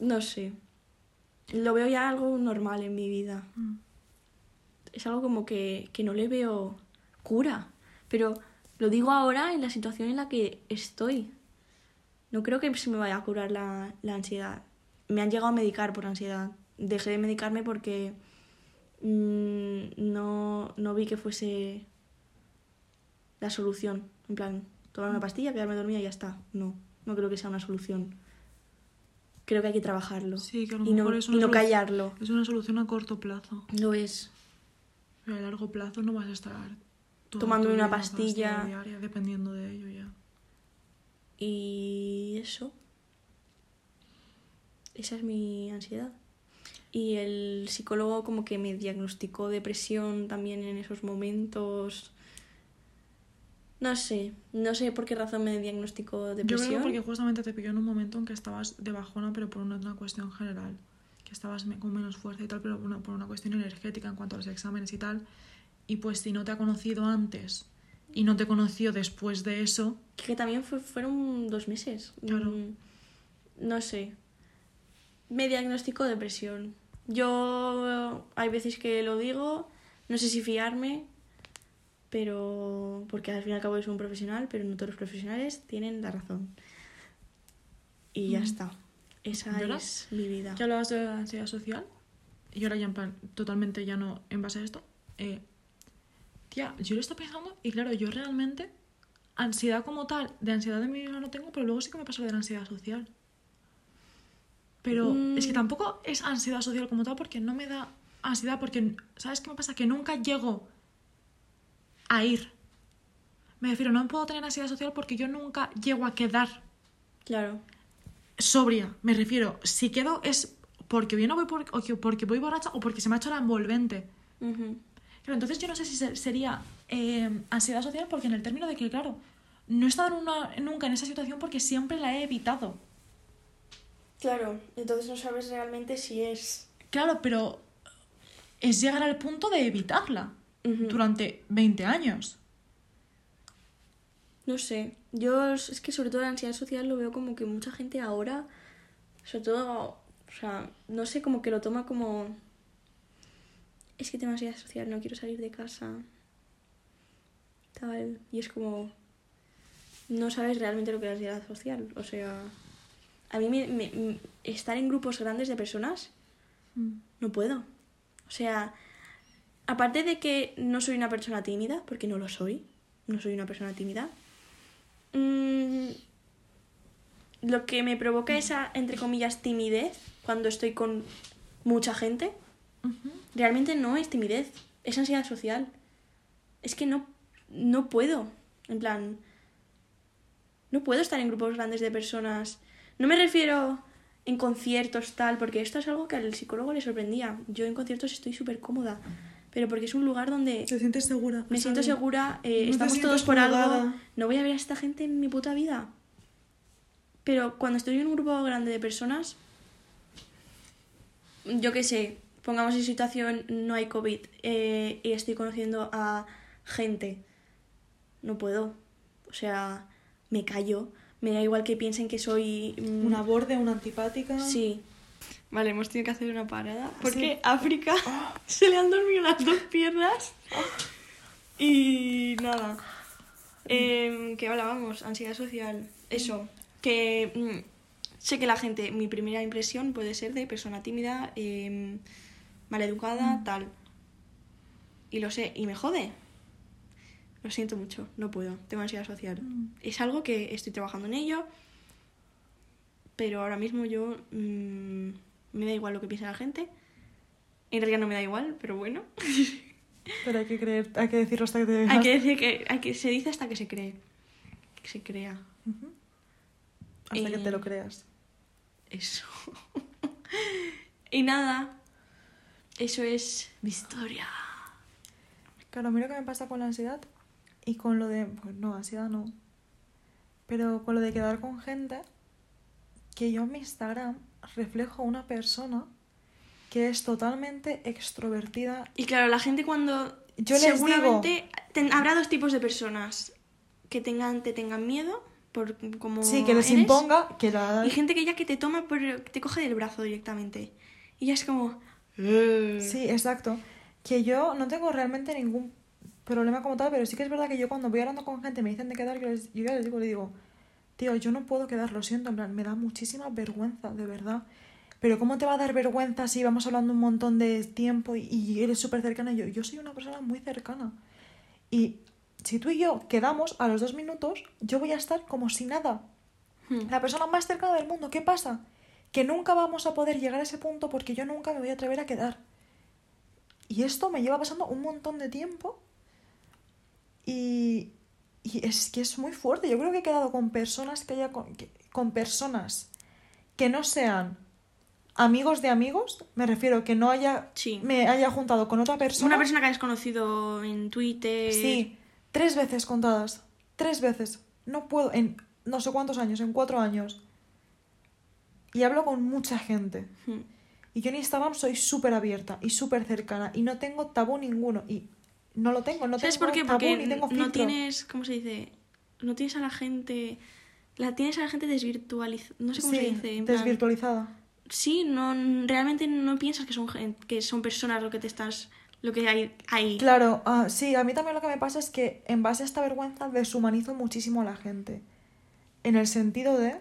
no sé. Lo veo ya algo normal en mi vida. Mm. Es algo como que, que no le veo cura. Pero lo digo ahora en la situación en la que estoy. No creo que se me vaya a curar la, la ansiedad. Me han llegado a medicar por ansiedad. Dejé de medicarme porque mm, no, no vi que fuese la solución. En plan, tomar una pastilla, quedarme dormida y ya está. No, no creo que sea una solución. Creo que hay que trabajarlo. Sí, que a lo y no, y callarlo. Es una solución a corto plazo. Lo es. Pero a largo plazo no vas a estar Tomando una pastilla. diaria dependiendo de ello ya. Y eso. Esa es mi ansiedad. Y el psicólogo como que me diagnosticó depresión también en esos momentos. No sé, no sé por qué razón me diagnosticó Yo depresión. creo que porque justamente te pilló en un momento en que estabas de bajona, pero por una, una cuestión general. Que estabas con menos fuerza y tal, pero por una, por una cuestión energética en cuanto a los exámenes y tal. Y pues si no te ha conocido antes y no te conoció después de eso, Que también fue- fueron dos meses. Claro. Mm, No sé. Me diagnosticó depresión. Yo hay veces que lo digo, no sé si fiarme, pero porque al fin y al cabo es un profesional, pero no todos los profesionales tienen la razón. Y ya Mm. está. Esa es mi vida. que hablabas de la ansiedad social, y ahora ya en plan, totalmente ya no en base a esto, eh, tía, yo lo estoy pensando y claro, yo realmente ansiedad como tal, de ansiedad de mi vida no tengo, pero luego sí que me pasa de la ansiedad social. Pero es que Mm. tampoco es ansiedad social como tal porque no me da ansiedad porque, ¿sabes qué me pasa? Que nunca llego a ir. Me refiero, no puedo tener ansiedad social porque yo nunca llego a quedar Claro. sobria. Me refiero, si quedo es porque bien no voy por, o porque voy borracha o porque se me ha hecho la envolvente. Claro, entonces yo no sé si se- sería eh, ansiedad social porque en el término de que, claro, no he estado en una- nunca en esa situación porque siempre la he evitado. Claro, entonces no sabes realmente si es... Claro, pero es llegar al punto de evitarla Durante 20 años. No sé, yo es que sobre todo la ansiedad social lo veo como que mucha gente ahora, sobre todo, o sea, no sé, como que lo toma como... Es que tengo ansiedad social, no quiero salir de casa. Tal. Y es como... No sabes realmente lo que es la ansiedad social. O sea, a mí me, me- me- estar en grupos grandes de personas no puedo. O sea, aparte de que no soy una persona tímida, porque no lo soy, no soy una persona tímida, mm, lo que me provoca esa, entre comillas, timidez cuando estoy con mucha gente, Ujú. realmente no es timidez, es ansiedad social. Es que no, no puedo, en plan, no puedo estar en grupos grandes de personas. No me refiero en conciertos tal, porque esto es algo que al psicólogo le sorprendía. Yo en conciertos estoy súper cómoda, pero porque es un lugar donde Te sientes segura. me siento segura, eh, No estamos todos por algo, juzgada. no voy a ver a esta gente en mi puta vida. Pero cuando estoy en un grupo grande de personas, yo qué sé, pongamos en situación, no hay COVID eh, y estoy conociendo a gente, no puedo. O sea, me callo, me da igual que piensen que soy... mm, Una borde, una antipática. Sí. Vale, hemos tenido que hacer una parada. Porque Sí. África [LAUGHS] se le han dormido las dos piernas. Y nada. Em, que hablábamos, ansiedad social. Eso. Que mm, sé que la gente, mi primera impresión puede ser de persona tímida, em, maleducada, tal. Y lo sé, y me jode. Lo siento mucho, no puedo. Tengo ansiedad social. Mm. Es algo que estoy trabajando en ello. Pero ahora mismo yo mm, me da igual lo que piense la gente. En realidad no me da igual, pero bueno. [LAUGHS] Pero hay que creer, hay que decirlo hasta que te hay que decir que, hay que se dice hasta que se cree. Que se crea. Ujú. Hasta que te lo creas. Eso. [LAUGHS] y nada. Eso es mi historia. Claro, a mí lo que me pasa con la ansiedad y con lo de. Pues no, ansiedad no. Pero con lo de quedar con gente, que yo en mi Instagram reflejo una persona que es totalmente extrovertida. Y claro, la gente cuando. Yo les seguramente ten- habrá dos tipos de personas que tengan, te tengan miedo por como Sí, que les eres, imponga que la. Y gente que ya que te toma por que te coge del brazo directamente. Y ya es como. Sí, exacto. Que yo no tengo realmente ningún problema como tal, pero sí que es verdad que yo cuando voy hablando con gente y me dicen de quedar, yo, les, yo ya les digo, le digo, tío, yo no puedo quedar, lo siento, en plan, me da muchísima vergüenza, de verdad. Pero ¿cómo te va a dar vergüenza si vamos hablando un montón de tiempo y, y eres súper cercana? Yo, yo soy una persona muy cercana. Y si tú y yo quedamos a los dos minutos, yo voy a estar como si nada. Hmm. La persona más cercana del mundo. ¿Qué pasa? Que nunca vamos a poder llegar a ese punto porque yo nunca me voy a atrever a quedar. Y esto me lleva pasando un montón de tiempo. Y, y es que es muy fuerte. Yo creo que he quedado con personas que haya con, que- con personas que no sean amigos de amigos. Me refiero que no haya Sí. me haya juntado con otra persona. Una persona que has conocido en Twitter. Sí, tres veces contadas. Tres veces. No puedo, en no sé cuántos años, en cuatro años. Y hablo con mucha gente. Hmm. Y yo en Instagram soy súper abierta y súper cercana. Y no tengo tabú ninguno. Y no lo tengo, no ¿Sabes tengo por qué? Porque ni tengo no tienes. ¿Cómo se dice? No tienes a la gente. La tienes a la gente desvirtualizada. No sé cómo se dice. en plan- desvirtualizada. Sí, no, realmente no piensas que son, que son personas lo que te estás. Lo que hay ahí. Claro, ah, sí, a mí también lo que me pasa es que en base a esta vergüenza deshumanizo muchísimo a la gente. En el sentido de...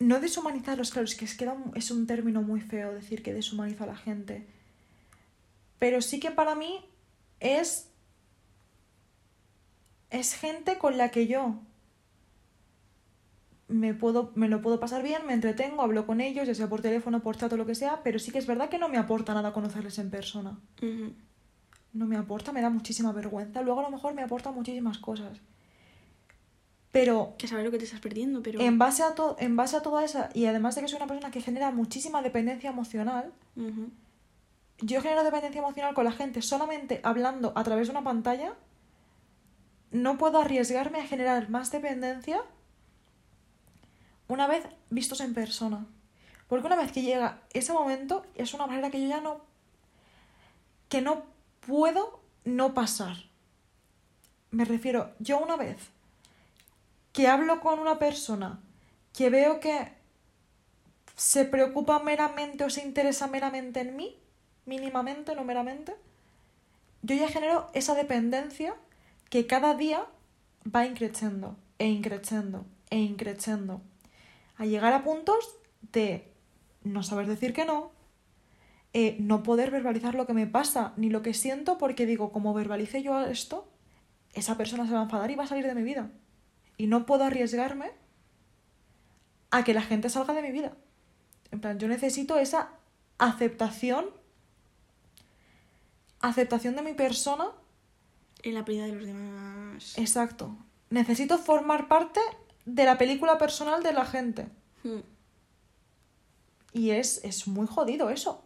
No deshumanizarlos, claro, es que es, un- es un término muy feo decir que deshumanizo a la gente. Pero sí que para mí es... Es gente con la que yo me, puedo, me lo puedo pasar bien, me entretengo, hablo con ellos, ya sea por teléfono, por chat o lo que sea, pero sí que es verdad que no me aporta nada conocerles en persona no me aporta, me da muchísima vergüenza. Luego a lo mejor me aporta muchísimas cosas. Pero Que saber lo que te estás perdiendo, pero. en base a to- en base a toda esa, y además de que soy una persona que genera muchísima dependencia emocional. Yo genero dependencia emocional con la gente solamente hablando a través de una pantalla. No puedo arriesgarme a generar más dependencia una vez vistos en persona. Porque una vez que llega ese momento, es una barrera que yo ya no. que no puedo no pasar. Me refiero, yo una vez que hablo con una persona que veo que se preocupa meramente o se interesa meramente en mí, mínimamente, no meramente, yo ya genero esa dependencia que cada día va increciendo e increciendo e increciendo a llegar a puntos de no saber decir que no, eh, no poder verbalizar lo que me pasa ni lo que siento porque digo, como verbalice yo esto, esa persona se va a enfadar y va a salir de mi vida. Y no puedo arriesgarme a que la gente salga de mi vida. En plan, yo necesito esa aceptación, aceptación de mi persona En la vida de los demás. Exacto. Necesito formar parte de la película personal de la gente. Hmm. Y es, es muy jodido eso.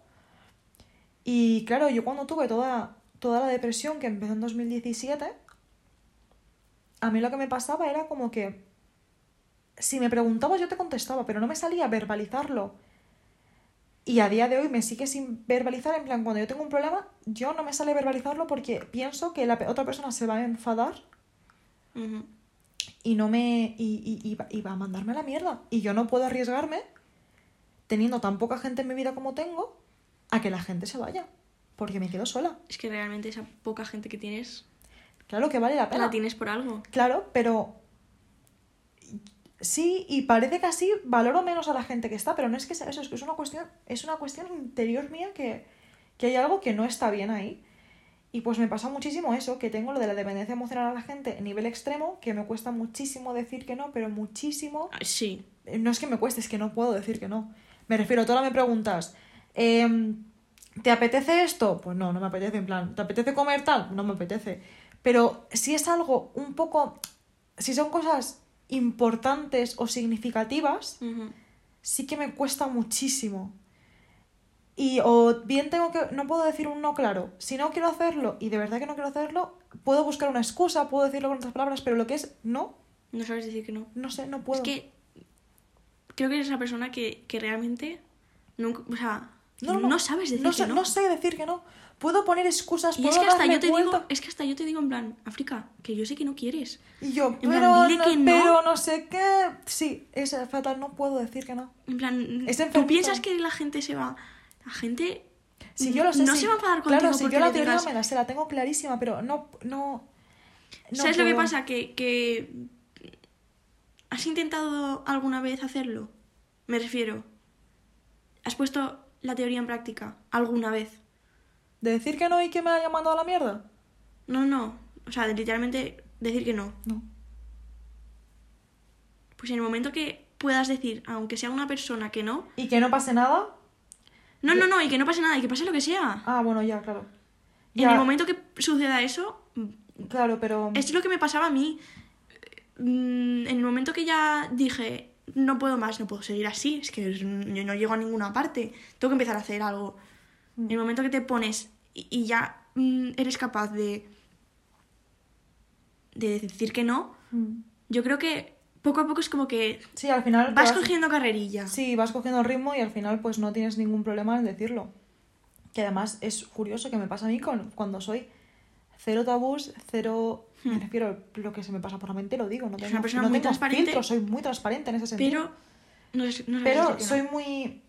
Y claro, yo cuando tuve toda, toda la depresión que empezó en 2017, a mí lo que me pasaba era como que si me preguntabas yo te contestaba, pero no me salía verbalizarlo. Y a día de hoy me sigue sin verbalizar, en plan, cuando yo tengo un problema, yo no me sale verbalizarlo porque pienso que la otra persona se va a enfadar y no me. Y, y- y y va a mandarme a la mierda. Y yo no puedo arriesgarme, teniendo tan poca gente en mi vida como tengo, a que la gente se vaya. Porque me quedo sola. Es que realmente esa poca gente que tienes, Claro que vale la pena. la tienes por algo. Claro, pero. Sí, y parece que así valoro menos a la gente que está, pero no es que sea eso, es que es una cuestión, es una cuestión interior mía que, que hay algo que no está bien ahí. Y pues me pasa muchísimo eso, que tengo lo de la dependencia emocional a la gente a nivel extremo, que me cuesta muchísimo decir que no, pero muchísimo. Ah, Sí. Eh, No es que me cueste, es que no puedo decir que no. Me refiero, tú ahora me preguntas, em, ¿te apetece esto? Pues no, no me apetece, en plan, ¿te apetece comer tal? No me apetece. Pero si es algo un poco, si son cosas importantes o significativas, sí que me cuesta muchísimo. Y o bien tengo que, no puedo decir un no claro. Si no quiero hacerlo y de verdad que no quiero hacerlo, puedo buscar una excusa, puedo decirlo con otras palabras, pero lo que es no, No sabes decir que no. no sé, no puedo. Es que creo que eres una persona que, que realmente nunca, o sea, no, sabes decir no que sé, no. no sé decir que no. Puedo poner excusas, Y puedo es que hasta yo te vuelta. digo, es que hasta yo te digo en plan, África, que yo sé que no quieres. Y yo, plan, pero, dile no, que no. pero no sé qué. Sí, es fatal, no puedo decir que no. En plan, Es tú piensas que la gente se va, la gente Si yo lo sé, no si- se va a enfadar contigo Claro, si porque yo la teoría digas- me la sé, la tengo clarísima, pero no. no, no ¿Sabes lo que pasa? Que, que has intentado alguna vez hacerlo. Me refiero. ¿Has puesto la teoría en práctica alguna vez? ¿De decir que no y que me haya mandado a la mierda? No, no. O sea, de literalmente decir que no. No. Pues en el momento que puedas decir, aunque sea una persona que no, ¿Y que no pase nada? no, no, no, y que no pase nada, y que pase lo que sea. Ah, bueno, ya, claro. En el momento que suceda eso, Claro, pero. es lo que me pasaba a mí. Mm, En el momento que ya dije, no puedo más, no puedo seguir así, es que yo no llego a ninguna parte, tengo que empezar a hacer algo. En el momento que te pones y, y ya mm, eres capaz de, de decir que no, Mm. yo creo que poco a poco es como que Sí, al final. vas cogiendo carrerilla. Sí, vas cogiendo ritmo y al final pues no tienes ningún problema en decirlo. Que además es curioso que me pasa a mí con, cuando soy cero tabús, cero... Me refiero lo que se me pasa por la mente, lo digo. No tengo, Hmm. una persona no muy tengo transparente. soy muy transparente en ese sentido. Pero no, es- no sabes Pero soy muy...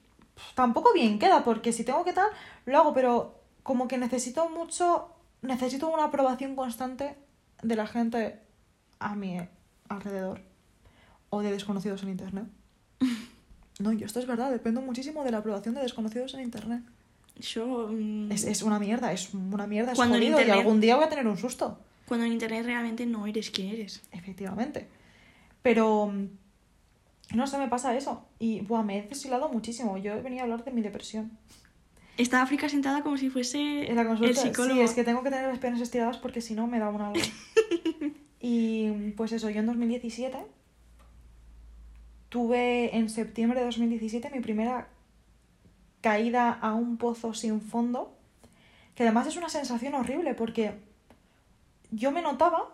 Tampoco bien queda, porque si tengo que tal, lo hago, pero como que necesito mucho... Necesito una aprobación constante de la gente a mi alrededor. O de desconocidos en internet. [LAUGHS] No, yo esto es verdad, dependo muchísimo de la aprobación de desconocidos en internet. Yo, mm, Es, es una mierda, es una mierda, es Cuando jodido y internet- algún día voy a tener un susto. cuando en internet realmente no eres quien eres. Efectivamente. Pero mm, no sé, me pasa eso. Y buah, me he deshilado muchísimo. Yo he venido a hablar de mi depresión. Está África sentada como si fuese En la consulta, el psicólogo. Sí, es que tengo que tener las piernas estiradas porque si no me da un algo. [LAUGHS] y pues eso, yo en 2017 tuve en septiembre de 2017 mi primera caída a un pozo sin fondo, que además es una sensación horrible porque yo me notaba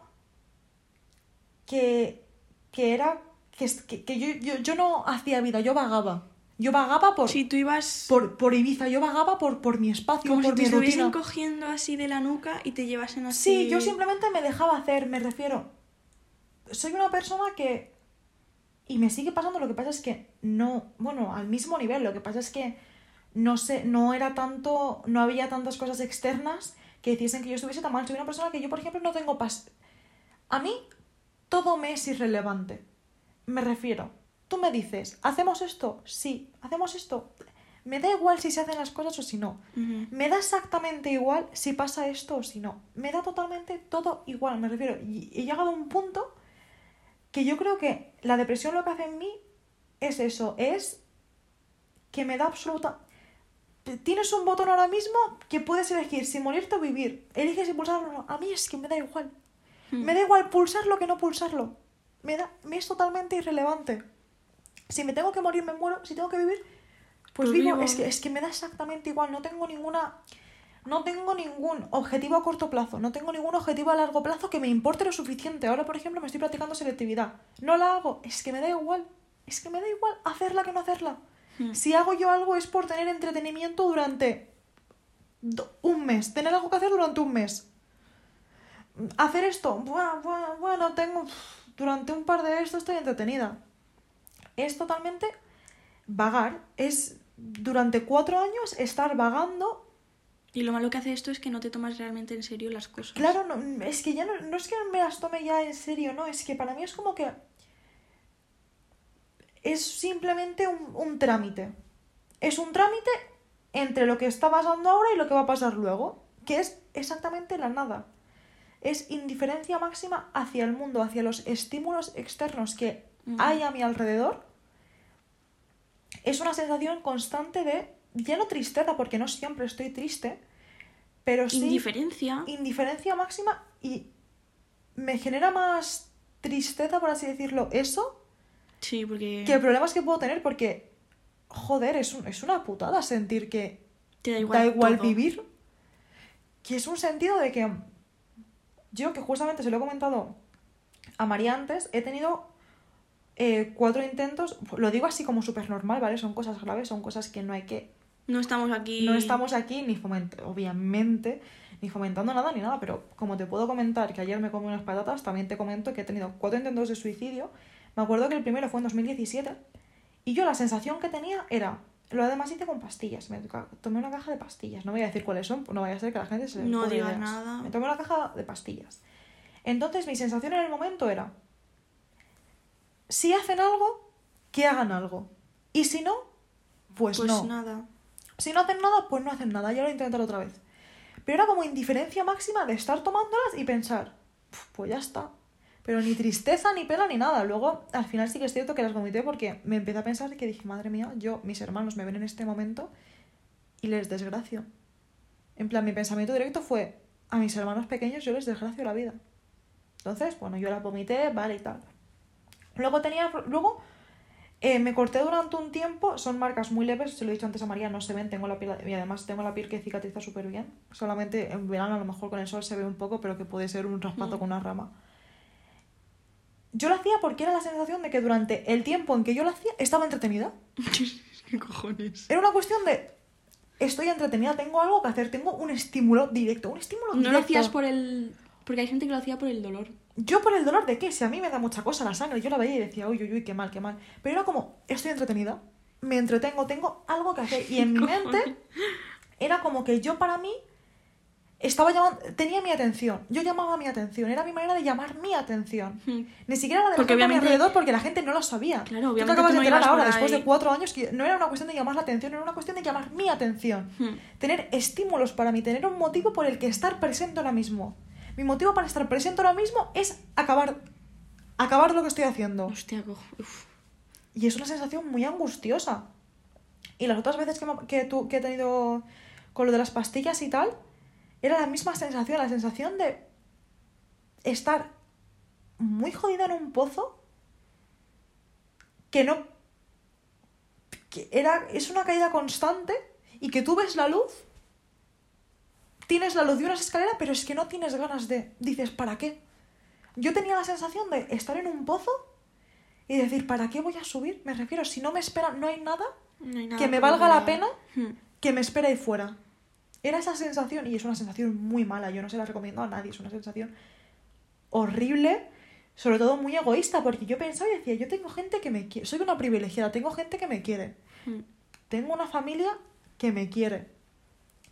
que, que era que, que, que yo, yo, yo no hacía vida, yo vagaba. Yo vagaba por, Si tú ibas por, por Ibiza, yo vagaba por, por mi espacio, como si por te mi rutina. cogiendo así de la nuca y te llevasen así. Sí, yo simplemente me dejaba hacer, me refiero. Soy una persona que. Y me sigue pasando, lo que pasa es que no. Bueno, al mismo nivel, lo que pasa es que no sé, no era tanto. No había tantas cosas externas que hiciesen que yo estuviese tan mal. Soy una persona que yo, por ejemplo, no tengo pas. A mí, todo me es irrelevante. Me refiero. Tú me dices, ¿hacemos esto? Sí, hacemos esto. Me da igual si se hacen las cosas o si no. Me da exactamente igual si pasa esto o si no. Me da totalmente todo igual, me refiero. Y he llegado a un punto que yo creo que la depresión lo que hace en mí es eso, es que me da absoluta... Tienes un botón ahora mismo que puedes elegir si morirte o vivir. Eliges si pulsarlo o no. A mí es que me da igual. Me da igual pulsarlo que no pulsarlo. Me, da, me es totalmente irrelevante. Si me tengo que morir, me muero. Si tengo que vivir, pues Pues vivo. vivo. Es, que, es que me da exactamente igual. No tengo ninguna. no tengo ningún objetivo a corto plazo, no tengo ningún objetivo a largo plazo que me importe lo suficiente. Ahora, por ejemplo, me estoy practicando selectividad. No la hago, es que me da igual. Es que me da igual hacerla que no hacerla. Hmm. Si hago yo algo es por tener entretenimiento durante un mes, tener algo que hacer durante un mes. Hacer esto, bueno, bueno, bueno, tengo durante un par de esto estoy entretenida. Es totalmente vagar, es durante cuatro años estar vagando Y lo malo que hace esto es que no te tomas realmente en serio las cosas. Claro, no, es que ya no, no es que me las tome ya en serio, no, es que para mí es como que es simplemente un, un trámite. Es un trámite entre lo que está pasando ahora y lo que va a pasar luego, que es exactamente la nada. Es indiferencia máxima hacia el mundo, hacia los estímulos externos que hay a mi alrededor. Es una sensación constante de, ya no tristeza, porque no siempre estoy triste, pero sí Indiferencia. indiferencia máxima y me genera más tristeza, por así decirlo, eso, Sí, porque que problemas que puedo tener porque, joder, es, un- es una putada sentir que te da igual. da igual vivir. Que es un sentido de que yo, que justamente se lo he comentado a María antes, he tenido eh, cuatro intentos, lo digo así como súper normal, ¿vale? Son cosas graves, son cosas que no hay que No estamos aquí. no estamos aquí ni fomentando, obviamente, ni fomentando nada ni nada, pero como te puedo comentar que ayer me comí unas patatas, también te comento que he tenido cuatro intentos de suicidio. Me acuerdo que el primero fue en 2017 y yo la sensación que tenía era, lo además hice con pastillas, me tomé una caja de pastillas, no voy a decir cuáles son, no vaya a ser que la gente se No ideas. nada. Me tomé una caja de pastillas. Entonces mi sensación en el momento era, si hacen algo, que hagan algo. Y si no, pues, Pues no. nada. Si no hacen nada, pues no hacen nada, ya lo intentaré otra vez. Pero era como indiferencia máxima de estar tomándolas y pensar, "Pf, pues ya está. Pero ni tristeza, ni pena, ni nada. Luego, al final sí que es cierto que las vomité porque me empecé a pensar que dije, madre mía, yo, mis hermanos me ven en este momento y les desgracio. En plan, mi pensamiento directo fue, a mis hermanos pequeños yo les desgracio la vida. Entonces, bueno, yo las vomité, vale y tal. Luego tenía, luego eh, me corté durante un tiempo, son marcas muy leves, se lo he dicho antes a María, no se ven, tengo la piel, y además tengo la piel que cicatriza súper bien. Solamente en verano a lo mejor con el sol se ve un poco, pero que puede ser un raspazo Mm. con una rama. Yo lo hacía porque era la sensación de que durante el tiempo en que yo lo hacía estaba entretenida. [LAUGHS] ¿Qué cojones? Era una cuestión de estoy entretenida, tengo algo que hacer, tengo un estímulo directo, un estímulo No directo. lo hacías por el. Porque hay gente que lo hacía por el dolor. Yo por el dolor de qué, si a mí me da mucha cosa la sangre, yo la veía y decía, uy, uy, uy, qué mal, qué mal. Pero era como, estoy entretenida, me entretengo, tengo algo que hacer. Y en mi [LAUGHS] mente era como que yo para mí estaba llamando, tenía mi atención, yo llamaba mi atención, era mi manera de llamar mi atención. Ni siquiera la de la Porque gente a mi obviamente- alrededor porque la gente no lo sabía. Claro, Tú te obviamente acabas tú de no enterar ibas por ahora, después de cuatro años, que no era una cuestión de llamar la atención, era una cuestión de llamar mi atención. Tener estímulos para mí, tener un motivo por el que estar presente ahora mismo. Mi motivo para estar presente ahora mismo es acabar, acabar lo que estoy haciendo. Hostia, cojo. Uf. Y es una sensación muy angustiosa. Y las otras veces que, me- que, tú- que he tenido con lo de las pastillas y tal, era la misma sensación, la sensación de estar muy jodida en un pozo que no... que era, es una caída constante y que tú ves la luz, tienes la luz de unas escaleras, pero es que no tienes ganas de... Dices, ¿para qué? Yo tenía la sensación de estar en un pozo y decir, ¿para qué voy a subir? Me refiero, si no me espera, no hay nada No hay nada que me valga la pena Hmm. que me espera ahí fuera. Era esa sensación, y es una sensación muy mala, yo no se la recomiendo a nadie, es una sensación horrible, sobre todo muy egoísta, porque yo pensaba y decía, yo tengo gente que me quiere, soy una privilegiada, tengo gente que me quiere, Hmm. tengo una familia que me quiere,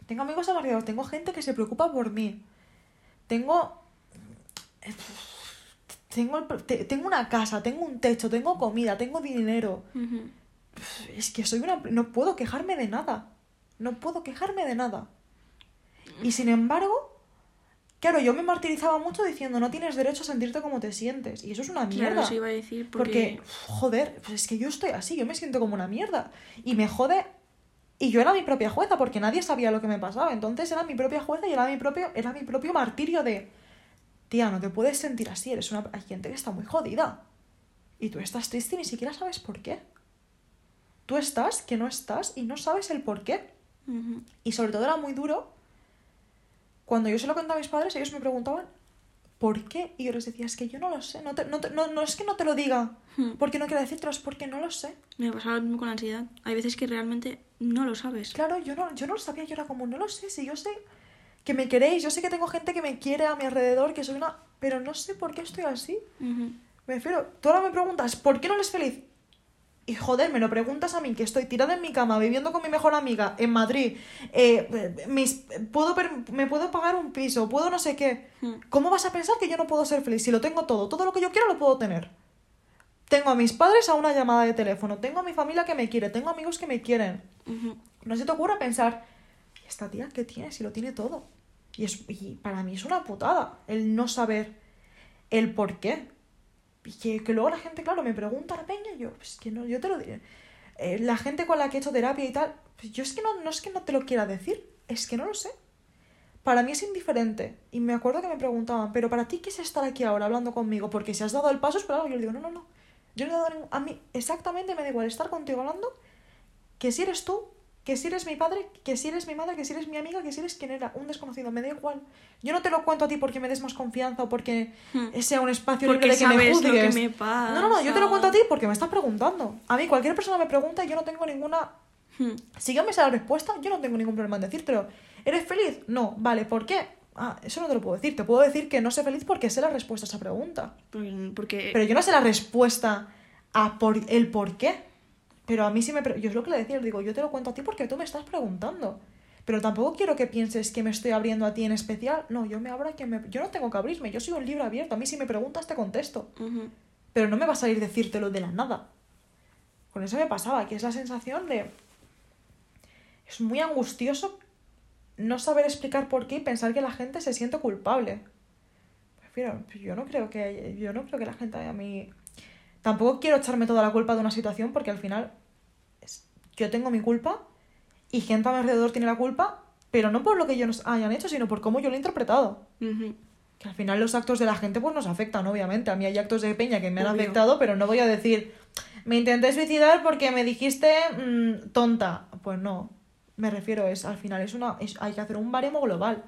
tengo amigos a mi alrededor, tengo gente que se preocupa por mí, tengo... Tengo, te- tengo una casa, tengo un techo, tengo comida, tengo dinero. Es que soy una... No puedo quejarme de nada. No puedo quejarme de nada. Y sin embargo, claro, yo me martirizaba mucho diciendo no tienes derecho a sentirte como te sientes. Y eso es una mierda. Claro, eso iba a decir Porque, porque... joder, pues es que yo estoy así, yo me siento como una mierda. Y me jode. Y yo era mi propia jueza, porque nadie sabía lo que me pasaba. Entonces era mi propia jueza y era mi propio, era mi propio martirio de. Tía, no te puedes sentir así, eres una. Hay gente que está muy jodida. Y tú estás triste y ni siquiera sabes por qué. Tú estás, que no estás, y no sabes el por qué. Y sobre todo era muy duro cuando yo se lo contaba a mis padres, ellos me preguntaban ¿por qué? Y yo les decía, es que yo no lo sé, no, te- no, te- no, no es que no te lo diga, Hmm. porque no quiero decírtelo, es porque no lo sé. Me pasa lo mismo con la ansiedad. Hay veces que realmente no lo sabes. Claro, yo no, yo no lo sabía, yo era como, no lo sé, si yo sé que me queréis, yo sé que tengo gente que me quiere a mi alrededor, que soy una... Pero no sé por qué estoy así. Me refiero, tú ahora me preguntas, ¿por qué no eres feliz? Y joder, me lo preguntas a mí, que estoy tirada en mi cama, viviendo con mi mejor amiga en Madrid, eh, mis, puedo me puedo pagar un piso, puedo no sé qué. Hmm. ¿Cómo vas a pensar que yo no puedo ser feliz si lo tengo todo? Todo lo que yo quiero lo puedo tener. Tengo a mis padres a una llamada de teléfono, tengo a mi familia que me quiere, tengo amigos que me quieren. No se te ocurra pensar, ¿y esta tía qué tiene si lo tiene todo? Y, es, y para mí es una putada el no saber el por qué. Y que, que luego la gente, claro, me pregunta la peña y yo, pues que no, yo te lo diré. Eh, la gente con la que he hecho terapia y tal, pues yo es que no, no es que no te lo quiera decir, es que no lo sé. Para mí es indiferente. Y me acuerdo que me preguntaban, pero para ti, ¿qué es estar aquí ahora hablando conmigo? Porque si has dado el paso es por algo. Yo le digo, no, no, no. Yo no he dado ningún... A mí exactamente me da igual estar contigo hablando que si eres tú, que si eres mi padre, que si eres mi madre, que si eres mi amiga, que si eres quien era, un desconocido, me da igual. Yo no te lo cuento a ti porque me des más confianza o porque Hmm. sea un espacio Porque libre de que me sabes lo que juzgues. me pasa. No, no, no, yo te lo cuento a ti porque me estás preguntando. A mí cualquier persona me pregunta y yo no tengo ninguna Hmm. si yo me sé la respuesta, yo no tengo ningún problema en decírtelo. ¿Eres feliz? No. Vale, ¿por qué? Ah, eso no te lo puedo decir. Te puedo decir que no sé feliz porque sé la respuesta a esa pregunta. Porque, porque- Pero yo no sé la respuesta a por el por qué. Pero a mí sí me... Yo es lo que le decía, le digo, yo te lo cuento a ti porque tú me estás preguntando. Pero tampoco quiero que pienses que me estoy abriendo a ti en especial. No, yo me abro a quien me... Yo no tengo que abrirme, yo soy un libro abierto. A mí si me preguntas te contesto. Pero no me va a salir decírtelo de la nada. Con eso me pasaba, que es la sensación de... Es muy angustioso no saber explicar por qué y pensar que la gente se siente culpable. Prefiero, yo no creo que yo no creo que la gente a mí tampoco quiero echarme toda la culpa de una situación porque al final yo tengo mi culpa y gente a mi alrededor tiene la culpa, pero no por lo que ellos hayan hecho, sino por cómo yo lo he interpretado. Que al final los actos de la gente pues nos afectan, obviamente. A mí hay actos de peña que me han afectado, pero no voy a decir, me intenté suicidar porque me dijiste mm, tonta. Pues no, me refiero, es al final es una es- hay que hacer un baremo global.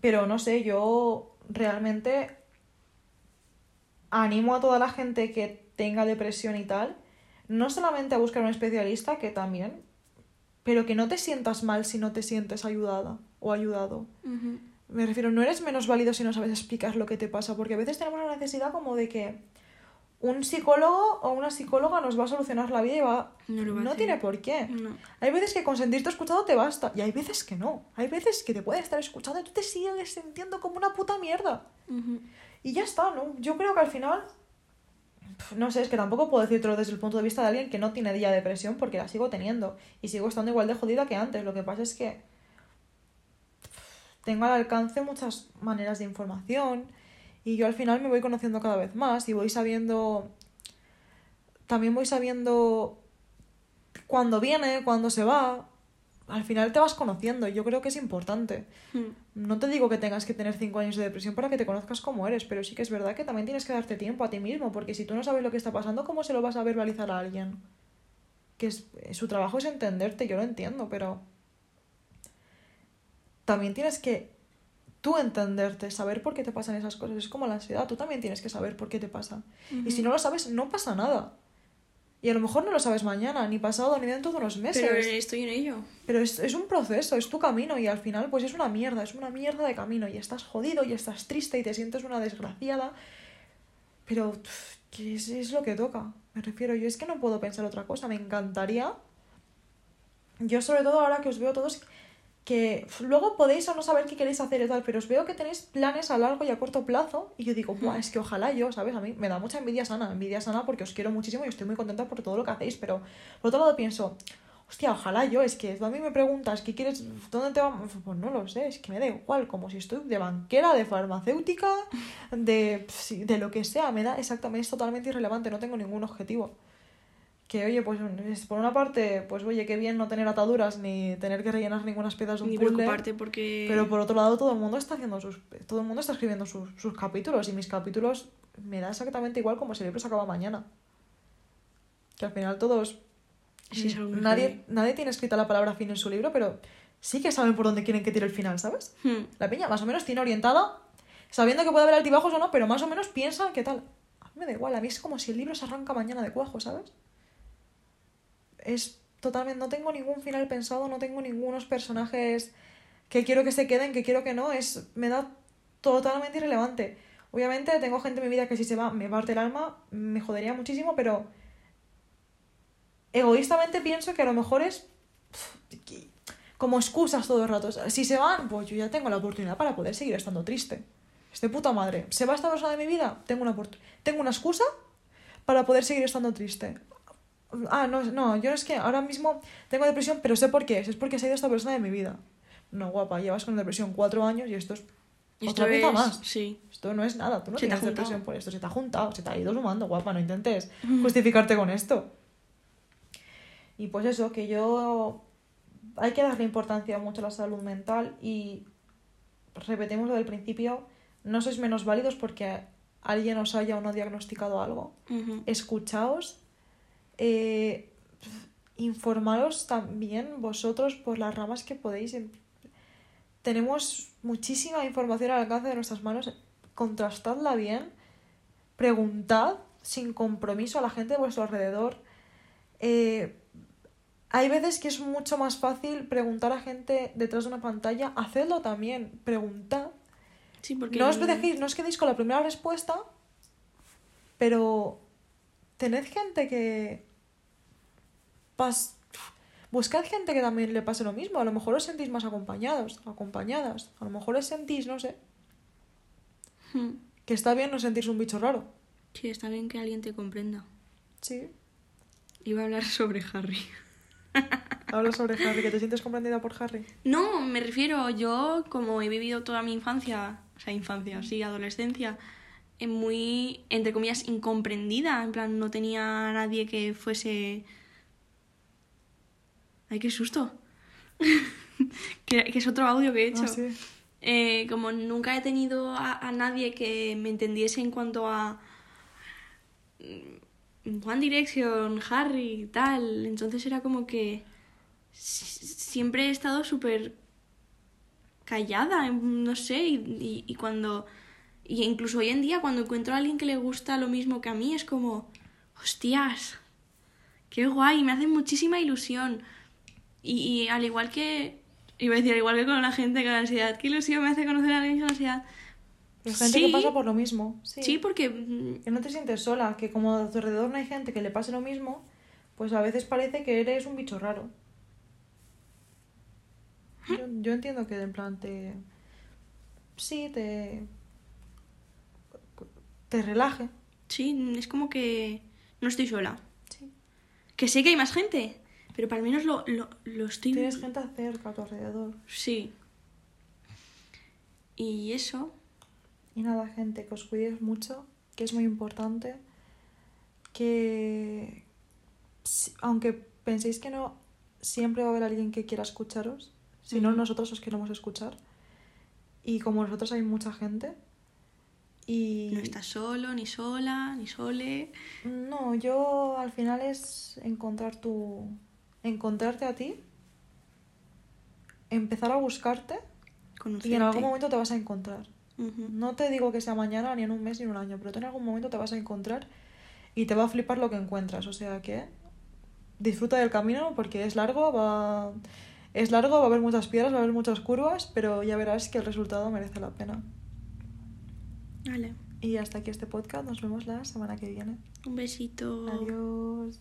Pero no sé, yo realmente animo a toda la gente que tenga depresión y tal, no solamente a buscar un especialista, que también, pero que no te sientas mal si no te sientes ayudada o ayudado. Me refiero, no eres menos válido si no sabes explicar lo que te pasa, porque a veces tenemos la necesidad como de que un psicólogo o una psicóloga nos va a solucionar la vida y va... No lo va a hacer. tiene por qué. No. Hay veces que con sentirte escuchado te basta, y hay veces que no. Hay veces que te puede estar escuchando y tú te sigues sintiendo como una puta mierda. Ujú. Y ya está, ¿no? Yo creo que al final... No sé, es que tampoco puedo decírtelo desde el punto de vista de alguien que no tiene ya depresión porque la sigo teniendo y sigo estando igual de jodida que antes. Lo que pasa es que tengo al alcance muchas maneras de información y yo al final me voy conociendo cada vez más y voy sabiendo... También voy sabiendo cuándo viene, cuándo se va. Al final te vas conociendo y yo creo que es importante. Hmm. No te digo que tengas que tener 5 años de depresión para que te conozcas como eres, pero sí que es verdad que también tienes que darte tiempo a ti mismo, porque si tú no sabes lo que está pasando, ¿cómo se lo vas a verbalizar a alguien? Que es, eh, su trabajo es entenderte, yo lo entiendo, pero también tienes que tú entenderte, saber por qué te pasan esas cosas. Es como la ansiedad, tú también tienes que saber por qué te pasa. Y si no lo sabes, no pasa nada. Y a lo mejor no lo sabes mañana, ni pasado, ni dentro de unos meses. Pero estoy en ello. Pero es, es un proceso, es tu camino y al final pues es una mierda, es una mierda de camino y estás jodido y estás triste y te sientes una desgraciada. Pero que es, es lo que toca, me refiero, yo es que no puedo pensar otra cosa, me encantaría. Yo sobre todo ahora que os veo todos que luego podéis o no saber qué queréis hacer y tal, pero os veo que tenéis planes a largo y a corto plazo y yo digo, Buah, es que ojalá yo, ¿sabes? A mí me da mucha envidia sana, envidia sana porque os quiero muchísimo y estoy muy contenta por todo lo que hacéis, pero por otro lado pienso, hostia, ojalá yo, es que a mí me preguntas, ¿qué quieres? ¿Dónde te vamos? Pues no lo sé, es que me da igual, como si estoy de banquera, de farmacéutica, de, de lo que sea, me da exactamente, es totalmente irrelevante, no tengo ningún objetivo. Que oye, pues es- por una parte, pues oye, qué bien no tener ataduras ni tener que rellenar ninguna piezas de un Ni puzzle. preocuparte porque... Pero por otro lado, todo el mundo está haciendo sus. Todo el mundo está escribiendo sus, sus capítulos. Y mis capítulos me da exactamente igual como si el libro se acaba mañana. Que al final todos. Sí, nadie, nadie tiene escrita la palabra fin en su libro, pero sí que saben por dónde quieren que tire el final, ¿sabes? Hmm. La peña más o menos tiene orientada, sabiendo que puede haber altibajos o no, pero más o menos piensan que tal. A mí me da igual, a mí es como si el libro se arranca mañana de cuajo, ¿sabes? Es totalmente, no tengo ningún final pensado, no tengo ningunos personajes que quiero que se queden, que quiero que no, es, me da totalmente irrelevante. Obviamente tengo gente en mi vida que si se va me parte el alma, me jodería muchísimo, pero egoístamente pienso que a lo mejor es como excusas todo el rato. Si se van, pues yo ya tengo la oportunidad para poder seguir estando triste. Es de puta madre. ¿Se va esta persona de mi vida? Tengo una, tengo una excusa para poder seguir estando triste. Ah, no, no, yo es que ahora mismo tengo depresión, pero sé por qué es. Es porque se ha ido esta persona de mi vida. No, guapa, llevas con depresión cuatro años y esto es Esto otra es- más. Sí. Esto no es nada, tú no Se te tienes depresión por esto, se te ha juntado, se te ha ido sumando, guapa, no intentes justificarte con esto. Y pues eso, que yo hay que darle importancia mucho a la salud mental y repetimos lo del principio, no sois menos válidos porque alguien os haya o no diagnosticado algo. Escuchaos, eh, informaros también vosotros por las ramas que podéis. Tenemos muchísima información al alcance de nuestras manos. Contrastadla bien. Preguntad sin compromiso a la gente de vuestro alrededor. Eh, hay veces que es mucho más fácil preguntar a gente detrás de una pantalla. Hacedlo también. Preguntad. Sí, porque... No os dejéis, no os quedéis con la primera respuesta, pero tened gente que pas... buscad gente que también le pase lo mismo. A lo mejor os sentís más acompañados, acompañadas. A lo mejor os sentís, no sé, Hmm. que está bien no sentirse un bicho raro. Sí, está bien que alguien te comprenda. Sí. Iba a hablar sobre Harry. [LAUGHS] Habla sobre Harry, que te sientes comprendida por Harry. No, me refiero, yo como he vivido toda mi infancia, o sea, infancia, sí, adolescencia, eh, muy, entre comillas, incomprendida. En plan, no tenía a nadie que fuese... Ay, qué susto. [LAUGHS] que, que es otro audio que he hecho. Ah, sí. Eh, como nunca he tenido a, a nadie que me entendiese en cuanto a mm, One Direction, Harry y tal, entonces era como que siempre he estado súper callada, no sé, y, y- y cuando... Y incluso hoy en día cuando encuentro a alguien que le gusta lo mismo que a mí es como, hostias, qué guay, me hace muchísima ilusión. Y, y al igual que, iba a decir, al igual que con la gente con ansiedad, qué ilusión me hace conocer a alguien con ansiedad. Hay gente Sí. que pasa por lo mismo. Sí. Sí, porque mm, Que no te sientes sola, que como a tu alrededor no hay gente que le pase lo mismo, pues a veces parece que eres un bicho raro. Yo, yo entiendo que en plan te... Sí, te... Te relaje. sí, es como que no estoy sola. Sí. Que sé que hay más gente, pero para al menos lo, lo, lo estoy... Tienes gente cerca a tu alrededor. Sí. Y eso, Y nada, gente, que os cuidéis mucho, que es muy importante. Que aunque penséis que no, siempre va a haber alguien que quiera escucharos. Si no, nosotros os queremos escuchar. Y como nosotros hay mucha gente. Y no estás solo, ni sola, ni sole. no, yo al final es encontrar tu. Encontrarte a ti. Empezar a buscarte. Conocerte. Y en algún momento te vas a encontrar. No te digo que sea mañana, ni en un mes, ni en un año, pero tú en algún momento te vas a encontrar y te va a flipar lo que encuentras. O sea que disfruta del camino porque es largo, va... es largo, va a haber muchas piedras, va a haber muchas curvas, pero ya verás que el resultado merece la pena. Vale. Y hasta aquí este podcast, nos vemos la semana que viene. Un besito. Adiós.